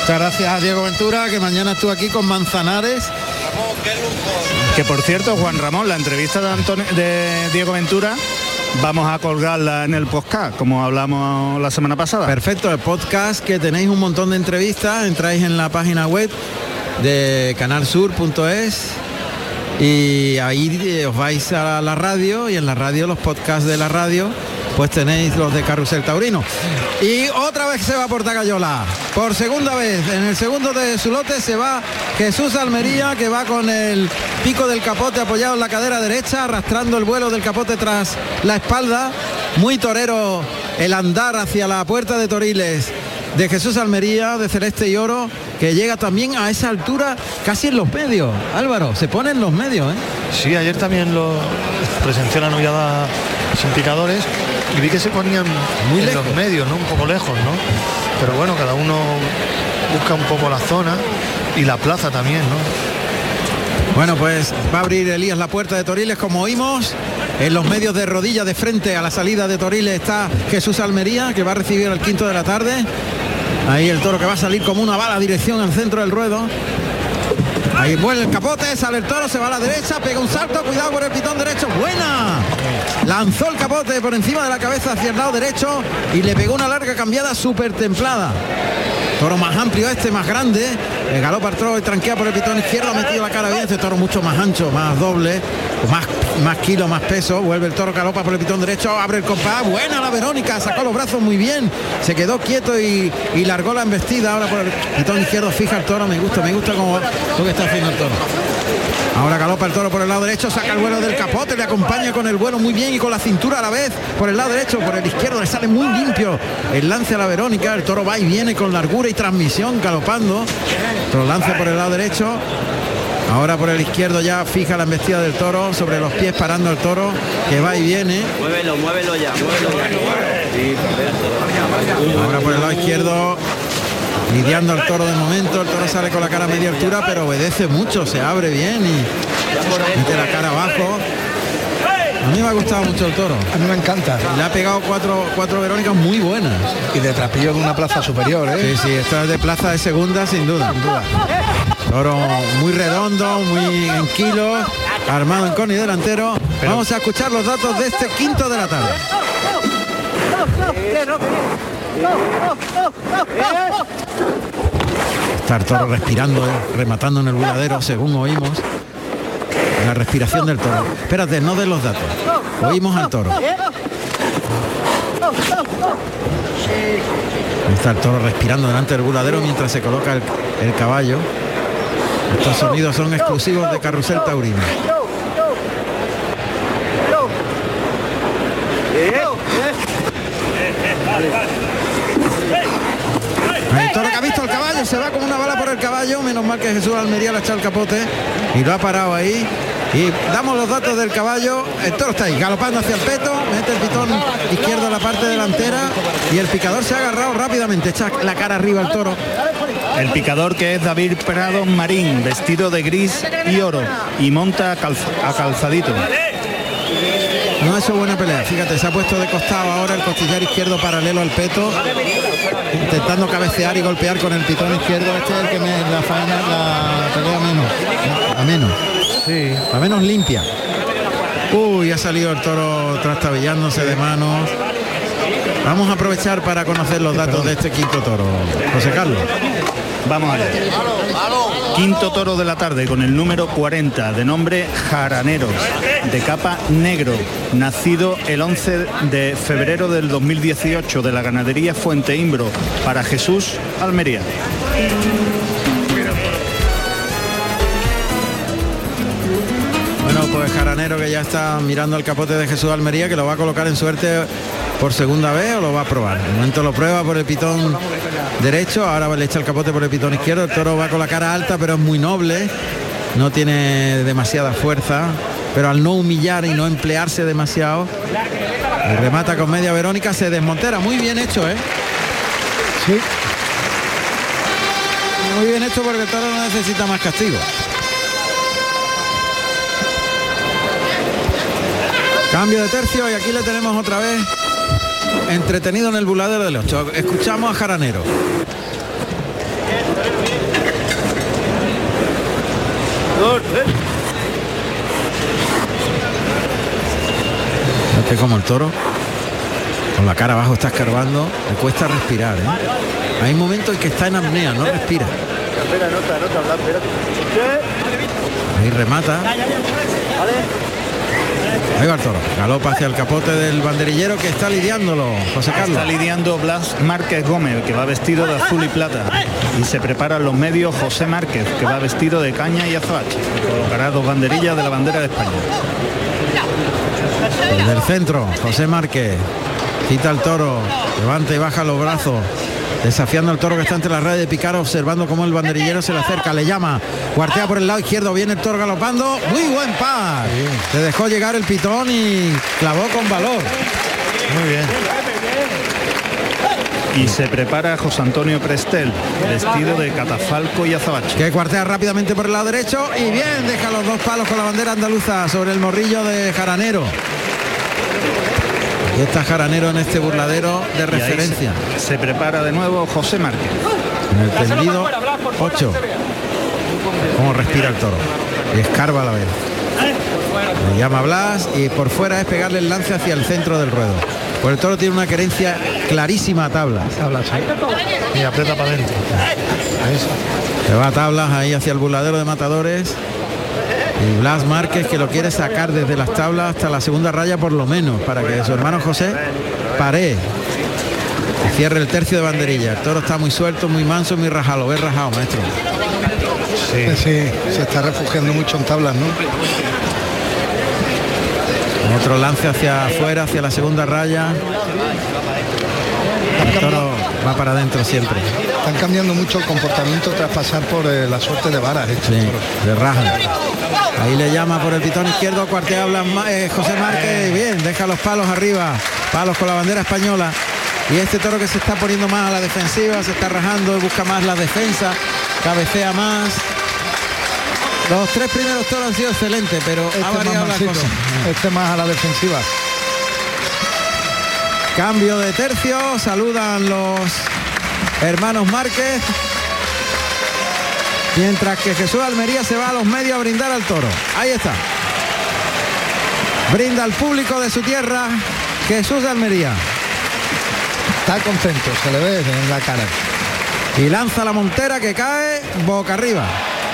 Muchas gracias a Diego Ventura, que mañana estuvo aquí con Manzanares. Que por cierto, Juan Ramón, la entrevista de, Antonio, de Diego Ventura, vamos a colgarla en el podcast, como hablamos la semana pasada. Perfecto, el podcast que tenéis un montón de entrevistas, entráis en la página web de canalsur.es y ahí eh, os vais a la radio y en la radio los podcasts de la radio pues tenéis los de Carrusel Taurino. Y otra vez se va por Tagayola. Por segunda vez, en el segundo de su lote se va Jesús Almería, que va con el pico del capote apoyado en la cadera derecha, arrastrando el vuelo del capote tras la espalda. Muy torero el andar hacia la puerta de Toriles de Jesús Almería, de Celeste y Oro, que llega también a esa altura casi en los medios. Álvaro, se pone en los medios, ¿eh? Sí, ayer también lo presenció la novillada sin picadores y vi que se ponían Muy en lejos. los medios, ¿no? Un poco lejos, ¿no? Pero bueno, cada uno busca un poco la zona y la plaza también, ¿no? Bueno, pues va a abrir Elías la puerta de Toriles, como oímos. En los medios de rodilla de frente a la salida de Toriles está Jesús Almería, que va a recibir el quinto de la tarde. Ahí el toro que va a salir como una bala dirección al centro del ruedo. Ahí vuelve el capote, sale el toro, se va a la derecha, pega un salto, cuidado por el pitón derecho, buena. Lanzó el capote por encima de la cabeza hacia el lado derecho y le pegó una larga cambiada súper templada. Toro más amplio este, más grande. El galopa el y tranquea por el pitón izquierdo, ha metido la cara bien. Este toro mucho más ancho, más doble, más, más kilo, más peso. Vuelve el toro, galopa por el pitón derecho, abre el compás. Buena la Verónica, sacó los brazos muy bien. Se quedó quieto y, y largó la embestida. Ahora por el pitón izquierdo fija el toro. Me gusta, me gusta como lo que está haciendo el toro. Ahora galopa el toro por el lado derecho, saca el vuelo del capote, le acompaña con el vuelo muy bien y con la cintura a la vez. Por el lado derecho, por el izquierdo, le sale muy limpio el lance a la Verónica. El toro va y viene con largura y transmisión, galopando. Toro lance por el lado derecho. Ahora por el izquierdo ya fija la embestida del toro, sobre los pies parando el toro, que va y viene. Muévelo, muévelo ya, muévelo. Ahora por el lado izquierdo, lidiando al toro de momento, el toro sale con la cara a media altura, pero obedece mucho, se abre bien y mete la cara abajo. A mí me ha gustado mucho el toro. A mí me encanta. Le ha pegado cuatro, cuatro Verónicas muy buenas. Y de trapillo de una plaza superior, ¿eh? Sí, sí, esta es de plaza de segunda, sin duda. Sin duda. Toro muy redondo, muy en kilos, armado en con y delantero. Vamos a escuchar los datos de este quinto de la tarde. Está el toro respirando, rematando en el voladero, según oímos. La respiración del toro. Espérate, no de los datos. Oímos al toro. Está el toro respirando delante del buladero mientras se coloca el caballo. Estos sonidos son exclusivos de Carrusel Taurino. El toro se va como una bala por el caballo, menos mal que Jesús Almería le ha echado el capote y lo ha parado ahí. Y damos los datos del caballo, el toro está ahí, galopando hacia el peto, mete el pitón izquierdo en la parte delantera y el picador se ha agarrado rápidamente, echa la cara arriba al toro. El picador que es David Prado Marín, vestido de gris y oro y monta a, a calzadito. Ha hecho buena pelea, fíjate, se ha puesto de costado ahora el costillar izquierdo paralelo al peto, intentando cabecear y golpear con el pitón izquierdo. Este es el que me la faena la pelea menos, a menos, sí, a menos limpia. Uy, ha salido el toro trastabillándose de manos. Vamos a aprovechar para conocer los datos de este quinto toro. José Carlos. Vamos allá. Quinto toro de la tarde con el número 40 de nombre Jaraneros, de capa negro, nacido el 11 de febrero del 2018 de la ganadería Fuente Imbro para Jesús Almería. Bueno, pues Jaranero que ya está mirando el capote de Jesús Almería, que lo va a colocar en suerte por segunda vez o lo va a probar. De momento lo prueba por el pitón derecho, ahora le echa el capote por el pitón izquierdo. El toro va con la cara alta, pero es muy noble, no tiene demasiada fuerza, pero al no humillar y no emplearse demasiado, remata con media Verónica, se desmontera. Muy bien hecho, ¿eh? Sí. Muy bien hecho porque el toro no necesita más castigo. Cambio de tercio y aquí le tenemos otra vez entretenido en el buladero del 8. Escuchamos a Jaranero. Fíjate como el toro con la cara abajo está escarbando, le cuesta respirar. ¿eh? Hay momentos en que está en apnea, no respira. Ahí remata. Ahí va el toro. Galopa hacia el capote del banderillero que está lidiándolo, José Carlos. Está lidiando Blas Márquez Gómez, que va vestido de azul y plata. Y se preparan los medios José Márquez, que va vestido de caña y azabache. Colocará dos banderillas de la bandera de España. Desde el centro, José Márquez. Quita el toro, levanta y baja los brazos. Desafiando al toro que está entre las redes de picar, observando cómo el banderillero se le acerca, le llama, cuartea por el lado izquierdo, viene el toro galopando, muy buen par. Se dejó llegar el pitón y clavó con valor. Muy bien. Y se prepara José Antonio Prestel, vestido de catafalco y azabache. Que cuartea rápidamente por el lado derecho y bien, deja los dos palos con la bandera andaluza sobre el morrillo de Jaranero. Y está Jaranero en este burladero de referencia. Se, se prepara de nuevo José Márquez. En el tendido 8. Cómo respira el toro. Y escarba a la vez. Le llama Blas y por fuera es pegarle el lance hacia el centro del ruedo. Pues el toro tiene una querencia clarísima a tablas. Tablas. Y aprieta para adentro. Se va a tablas ahí hacia el burladero de matadores. Y Blas Márquez que lo quiere sacar desde las tablas hasta la segunda raya por lo menos, para que su hermano José pare. Y cierre el tercio de banderilla. El toro está muy suelto, muy manso, muy rajado. Lo ves rajado, maestro. Sí. se está refugiando mucho en tablas, ¿no? Otro lance hacia afuera, hacia la segunda raya. El toro va para adentro siempre. Están cambiando mucho el comportamiento tras pasar por eh, la suerte de varas. estos Sí, le rajan. Ahí le llama por el pitón izquierdo, cuartea Ma- eh, José Márquez, bien, deja los palos arriba, palos con la bandera española. Y este toro que se está poniendo más a la defensiva, se está rajando, busca más la defensa, cabecea más. Los tres primeros toros han sido excelentes, pero ha Este más variado la cosa. este más a la defensiva. Cambio de tercio, saludan los hermanos Márquez. Mientras que Jesús Almería se va a los medios a brindar al toro. Ahí está. Brinda al público de su tierra Jesús Almería. Está contento, se le ve en la cara. Y lanza la montera que cae boca arriba.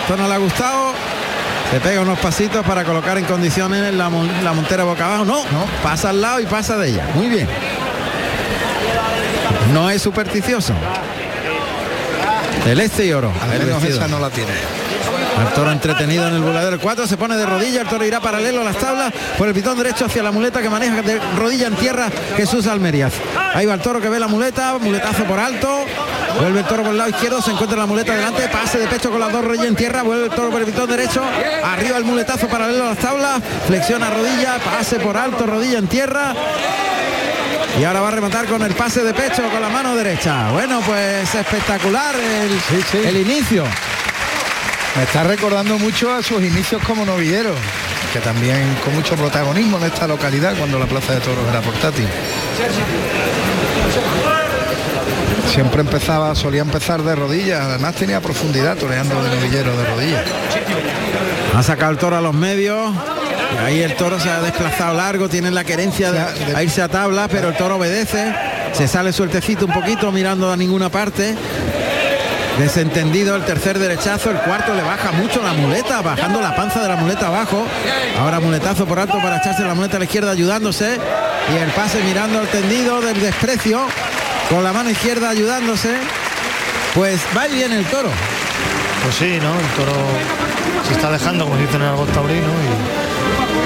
Esto no le ha gustado. Se pega unos pasitos para colocar en condiciones la, la montera boca abajo. No, no, pasa al lado y pasa de ella. Muy bien. No es supersticioso. Celeste y oro. Al menos esa no la tiene. El toro entretenido en el volador 4 se pone de rodilla, el toro irá paralelo a las tablas por el pitón derecho hacia la muleta que maneja de rodilla en tierra Jesús Almerías. Ahí va el toro que ve la muleta, muletazo por alto, vuelve el toro por el lado izquierdo, se encuentra la muleta delante, pase de pecho con las dos rodillas en tierra, vuelve el toro por el pitón derecho, arriba el muletazo paralelo a las tablas, flexiona rodilla, pase por alto, rodilla en tierra. Y ahora va a rematar con el pase de pecho con la mano derecha. Bueno, pues espectacular el, el inicio. Me está recordando mucho a sus inicios como novillero, que también con mucho protagonismo en esta localidad cuando la Plaza de Toros era portátil. Siempre empezaba, solía empezar de rodillas, además tenía profundidad toreando de novillero de rodillas. Ha sacado el toro a los medios. Ahí el toro se ha desplazado largo, tiene la querencia de, a irse a tabla, pero el toro obedece. Se sale sueltecito un poquito mirando a ninguna parte. Desentendido el tercer derechazo, el cuarto le baja mucho la muleta, bajando la panza de la muleta abajo. Ahora muletazo por alto para echarse la muleta a la izquierda ayudándose. Y el pase mirando al tendido del desprecio, con la mano izquierda ayudándose. Pues va y viene el toro. Pues sí, ¿no? El toro se está dejando, como dicen en el taurino, y,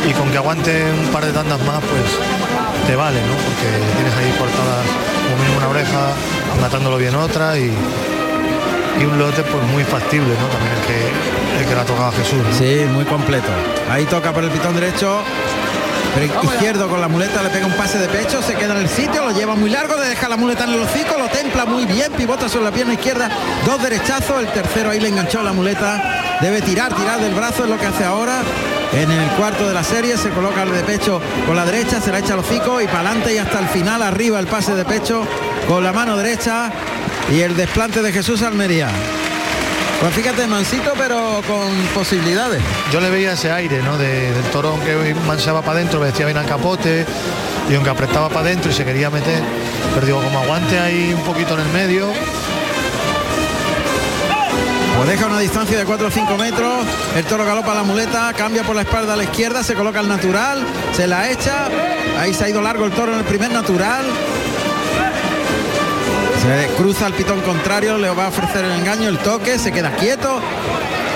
y con que aguante un par de tandas más, pues te vale, ¿no? Porque tienes ahí cortadas como mínimo una oreja, matándolo bien otra y, y un lote pues muy factible, ¿no? También el que, el que la tocaba Jesús. ¿no? Sí, muy completo. Ahí toca por el pitón derecho. Pero izquierdo con la muleta le pega un pase de pecho, se queda en el sitio, lo lleva muy largo, le deja la muleta en el hocico, lo templa muy bien, pivota sobre la pierna izquierda, dos derechazos, el tercero ahí le enganchó la muleta, debe tirar, tirar del brazo, es lo que hace ahora. En el cuarto de la serie se coloca el de pecho con la derecha, se la echa al hocico y para adelante y hasta el final arriba el pase de pecho con la mano derecha y el desplante de Jesús Almería. Pues fíjate, mansito, pero con posibilidades. Yo le veía ese aire, ¿no? De- del toro que manseaba para adentro, vestía bien al capote, y aunque apretaba para adentro y se quería meter, pero digo, como aguante ahí un poquito en el medio, Pues deja una distancia de 4 o 5 metros. El toro galopa la muleta, cambia por la espalda a la izquierda, se coloca el natural, se la echa. Ahí se ha ido largo el toro en el primer natural. Se cruza el pitón contrario, le va a ofrecer el engaño, el toque, se queda quieto.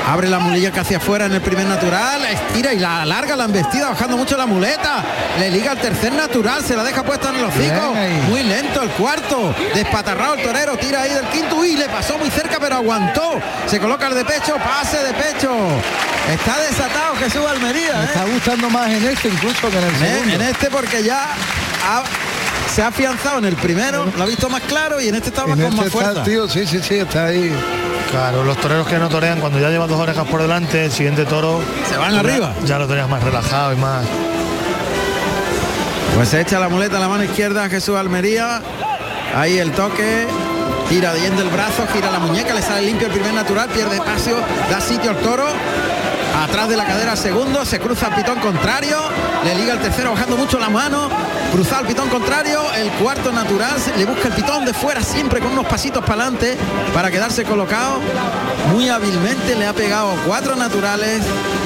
Abre la mulilla hacia afuera en el primer natural, estira y la alarga la embestida, bajando mucho la muleta. Le liga el tercer natural, se la deja puesta en el hocico. Muy lento el cuarto. Despatarrado el torero, tira ahí del quinto y le pasó muy cerca, pero aguantó. Se coloca el de pecho, pase de pecho. Está desatado Jesús Almería. Me ¿eh? está gustando más en este incluso que en el En, segundo. en este porque ya ha- se ha afianzado en el primero, lo ha visto más claro y en este está más En con este más está, fuerza. tío, sí, sí, sí, está ahí. claro, los toreros que no torean, cuando ya llevan dos orejas por delante, el siguiente toro... Se van ya- arriba. Ya lo tenías más relajado y más... Pues se echa la muleta a la mano izquierda a Jesús Almería. Ahí el toque. Tira bien del brazo, gira la muñeca, le sale limpio el primer natural, pierde espacio, da sitio al toro. Atrás de la cadera segundo, se cruza el pitón contrario, le liga el tercero bajando mucho la mano, cruza el pitón contrario, el cuarto natural, le busca el pitón de fuera siempre con unos pasitos para adelante para quedarse colocado. Muy hábilmente le ha pegado cuatro naturales,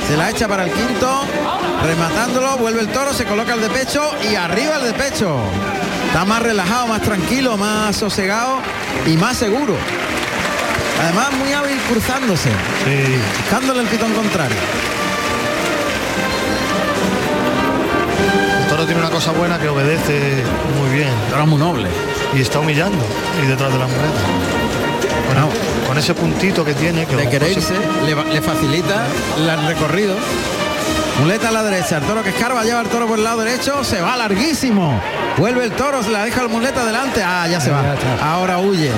se la echa para el quinto, rematándolo, vuelve el toro, se coloca el de pecho y arriba el de pecho. Está más relajado, más tranquilo, más sosegado y más seguro. Además muy hábil cruzándose, Sí, buscándole el pitón contrario. el toro tiene una cosa buena que obedece muy bien Toro muy noble. y está humillando y detrás de la muleta. Bueno, con ese puntito que tiene, que de lo mejor querer se- le, facilita el recorrido. Muleta a la derecha, el toro que escarba lleva el toro por el lado derecho, se va larguísimo. Vuelve el toro, se la deja el muleta adelante. Ah, ya se va. Ahora huye.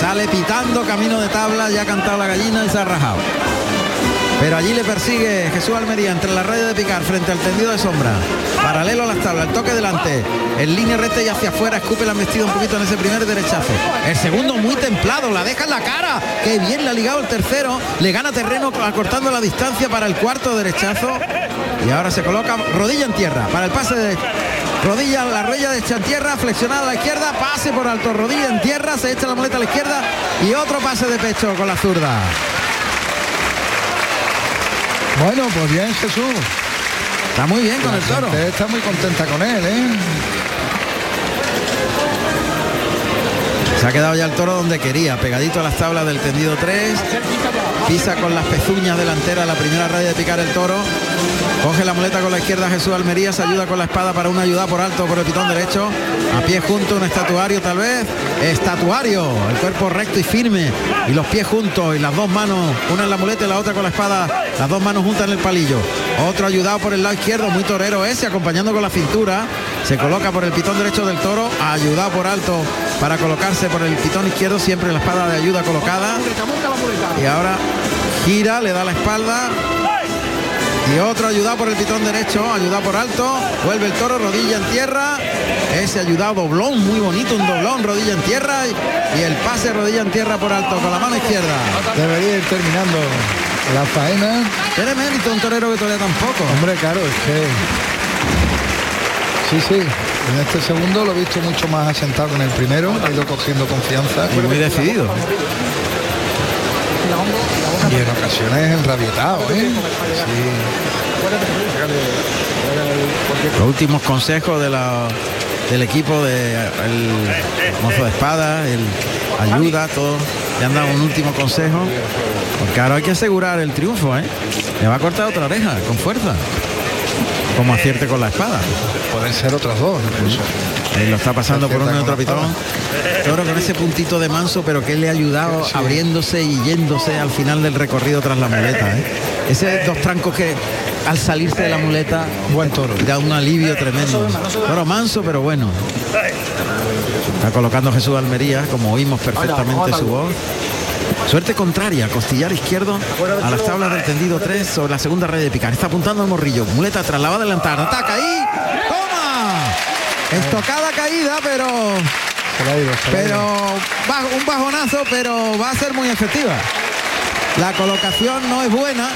Sale pitando, camino de tabla, ya ha cantado la gallina y se ha rajado. Pero allí le persigue Jesús Almería entre la raya de picar frente al tendido de sombra. Paralelo a las tablas, el toque delante. En línea recta y hacia afuera, escupe la embestida un poquito en ese primer derechazo. El segundo muy templado, la deja en la cara. Qué bien le ha ligado el tercero. Le gana terreno acortando la distancia para el cuarto derechazo. Y ahora se coloca rodilla en tierra para el pase de rodilla, la rodilla de en tierra, flexionada a la izquierda, pase por alto, rodilla en tierra, se echa la muleta a la izquierda y otro pase de pecho con la zurda. Bueno, pues bien, Jesús. Está muy bien con el toro. Está muy contenta con él, ¿eh? Se ha quedado ya el toro donde quería, pegadito a las tablas del tendido 3. Pisa con las pezuñas delanteras la primera raya de picar el toro. Coge la muleta con la izquierda Jesús Almería, se ayuda con la espada para una ayuda por alto por el pitón derecho. A pie junto, un estatuario tal vez. Estatuario, el cuerpo recto y firme. Y los pies juntos y las dos manos, una en la muleta y la otra con la espada. Las dos manos juntas en el palillo. Otro ayudado por el lado izquierdo, muy torero ese, acompañando con la cintura. Se coloca por el pitón derecho del toro, ayudado por alto para colocarse por el pitón izquierdo, siempre la espada de ayuda colocada. Y ahora gira, le da la espalda. Y otro ayudado por el pitón derecho, ayudado por alto. Vuelve el toro, rodilla en tierra. Ese ayudado doblón, muy bonito, un doblón, rodilla en tierra. Y, y el pase rodilla en tierra por alto con la mano izquierda. Debería ir terminando la faena. Tiene mérito un torero que torea tan poco. Hombre, claro, es que. Sí, sí. En este segundo lo he visto mucho más asentado que en el primero. Ha ido cogiendo confianza. Y muy decidido. Y en ocasiones enrabietado, ¿eh? Los últimos consejos de la- del equipo de el mozo de espada, el ayuda, todo. Le han dado un último consejo. Porque ahora hay que asegurar el triunfo, ¿eh? Le va a cortar otra oreja, con fuerza. Como acierte con la espada. Pueden ser otras dos, incluso. Eh, lo está pasando por uno y otro Acierta pitón. Toro con ese puntito de manso, pero que le ha ayudado abriéndose y yéndose al final del recorrido tras la muleta. ¿eh? Ese dos trancos que al salirse de la muleta Buen toro. da un alivio tremendo. Toro manso, pero bueno. Está colocando Jesús Almería, como oímos perfectamente su voz. Suerte contraria, costillar izquierdo a las tablas del tendido 3 sobre la segunda red de picar. Está apuntando al morrillo. Muleta atrás, la va a adelantar. Ataca ahí. ¡Toma! Estocada caída, pero Se se pero bajo- un bajonazo, pero va a ser muy efectiva. La colocación no es buena,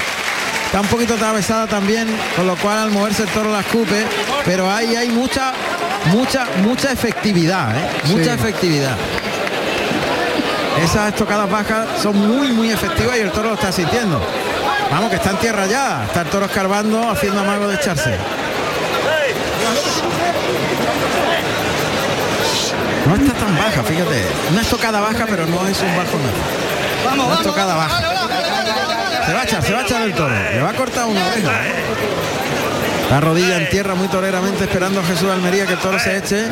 está un poquito atravesada también, con lo cual al moverse el toro la escupe, pero ahí hay mucha, mucha, mucha efectividad, ¿eh? mucha Sí. efectividad. Esas estocadas bajas son muy, muy efectivas y el toro lo está sintiendo. Vamos, que está en tierra ya, está el toro escarbando, haciendo amago de echarse. No está tan baja, fíjate. Una estocada baja, pero no es un bajo nada. Una estocada baja. Se va a echar, se va a echar el toro. Le va a cortar una oreja. La rodilla en tierra muy toreramente esperando a Jesús Almería que el toro se eche.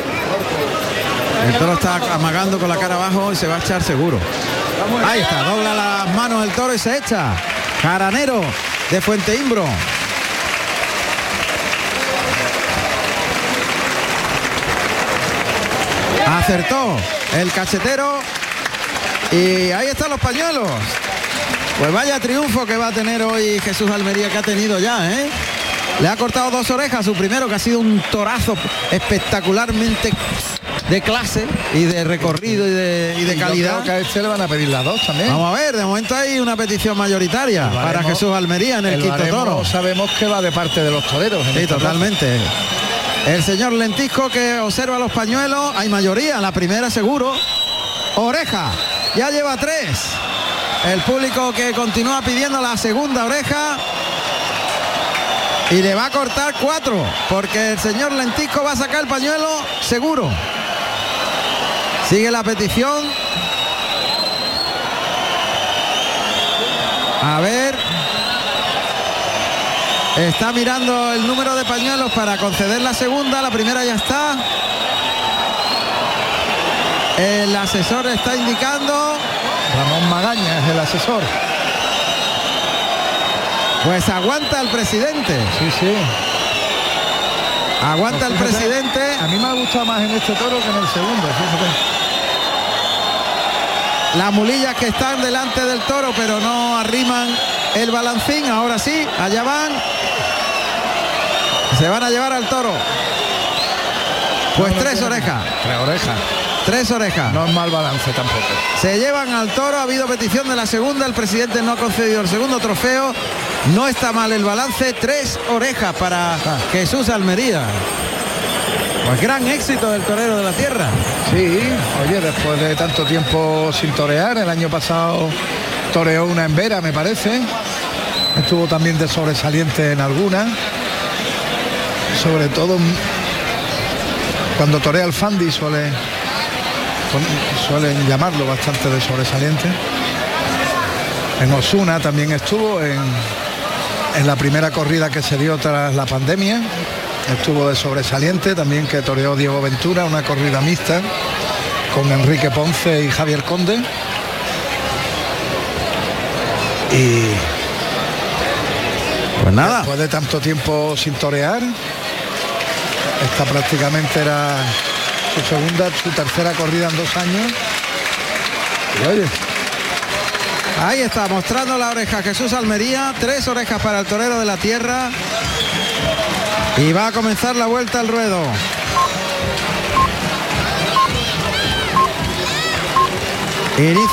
El toro está amagando con la cara abajo y se va a echar seguro. Ahí está, dobla las manos el toro y se echa. Caranero de Fuente Imbro. Acertó el cachetero y ahí están los pañuelos. Pues vaya triunfo que va a tener hoy Jesús Almería que ha tenido ya, ¿eh? Le ha cortado dos orejas, su primero que ha sido un torazo espectacularmente de clase y de recorrido y de, y de yo calidad. creo que a este le van a pedir las dos también. Vamos a ver, de momento hay una petición mayoritaria para Jesús Almería en el, quinto baremo toro. Sabemos que va de parte de los toreros. Sí, totalmente. El señor Lentisco que observa los pañuelos, hay mayoría, la primera seguro. Oreja, ya lleva tres. El público que continúa pidiendo la segunda oreja. Y le va a cortar cuatro, porque el señor Lentisco va a sacar el pañuelo seguro. Sigue la petición. A ver. Está mirando el número de pañuelos para conceder la segunda. La primera ya está. El asesor está indicando. Ramón Magaña es el asesor. Pues aguanta el presidente. Sí, sí. Aguanta el Pues fíjate, presidente. A mí me ha gustado más en este toro que en el segundo. fíjate. Las mulillas que están delante del toro, pero no arriman el balancín. Ahora sí, allá van. Se van a llevar al toro. Pues No, tres orejas. Tres orejas. Tres orejas. No es mal balance tampoco. Se llevan al toro, ha habido petición de la segunda, el presidente no ha concedido el segundo trofeo. No está mal el balance, tres orejas para Jesús Almería. Pues gran éxito del torero de la tierra. Sí, oye, después de tanto tiempo sin torear, el año pasado toreó una en Vera, me parece. Estuvo también de sobresaliente en alguna. Sobre todo cuando torea el Fandi suele, suelen llamarlo bastante de sobresaliente. En Osuna también estuvo en, en la primera corrida que se dio tras la pandemia. Estuvo de sobresaliente también que toreó Diego Ventura, una corrida mixta con Enrique Ponce y Javier Conde. Y pues nada. Después de tanto tiempo sin torear, esta prácticamente era su segunda, su tercera corrida en dos años. Y oye, Ahí está, mostrando la oreja Jesús Almería, tres orejas para el torero de la tierra. Y va a comenzar la vuelta al ruedo.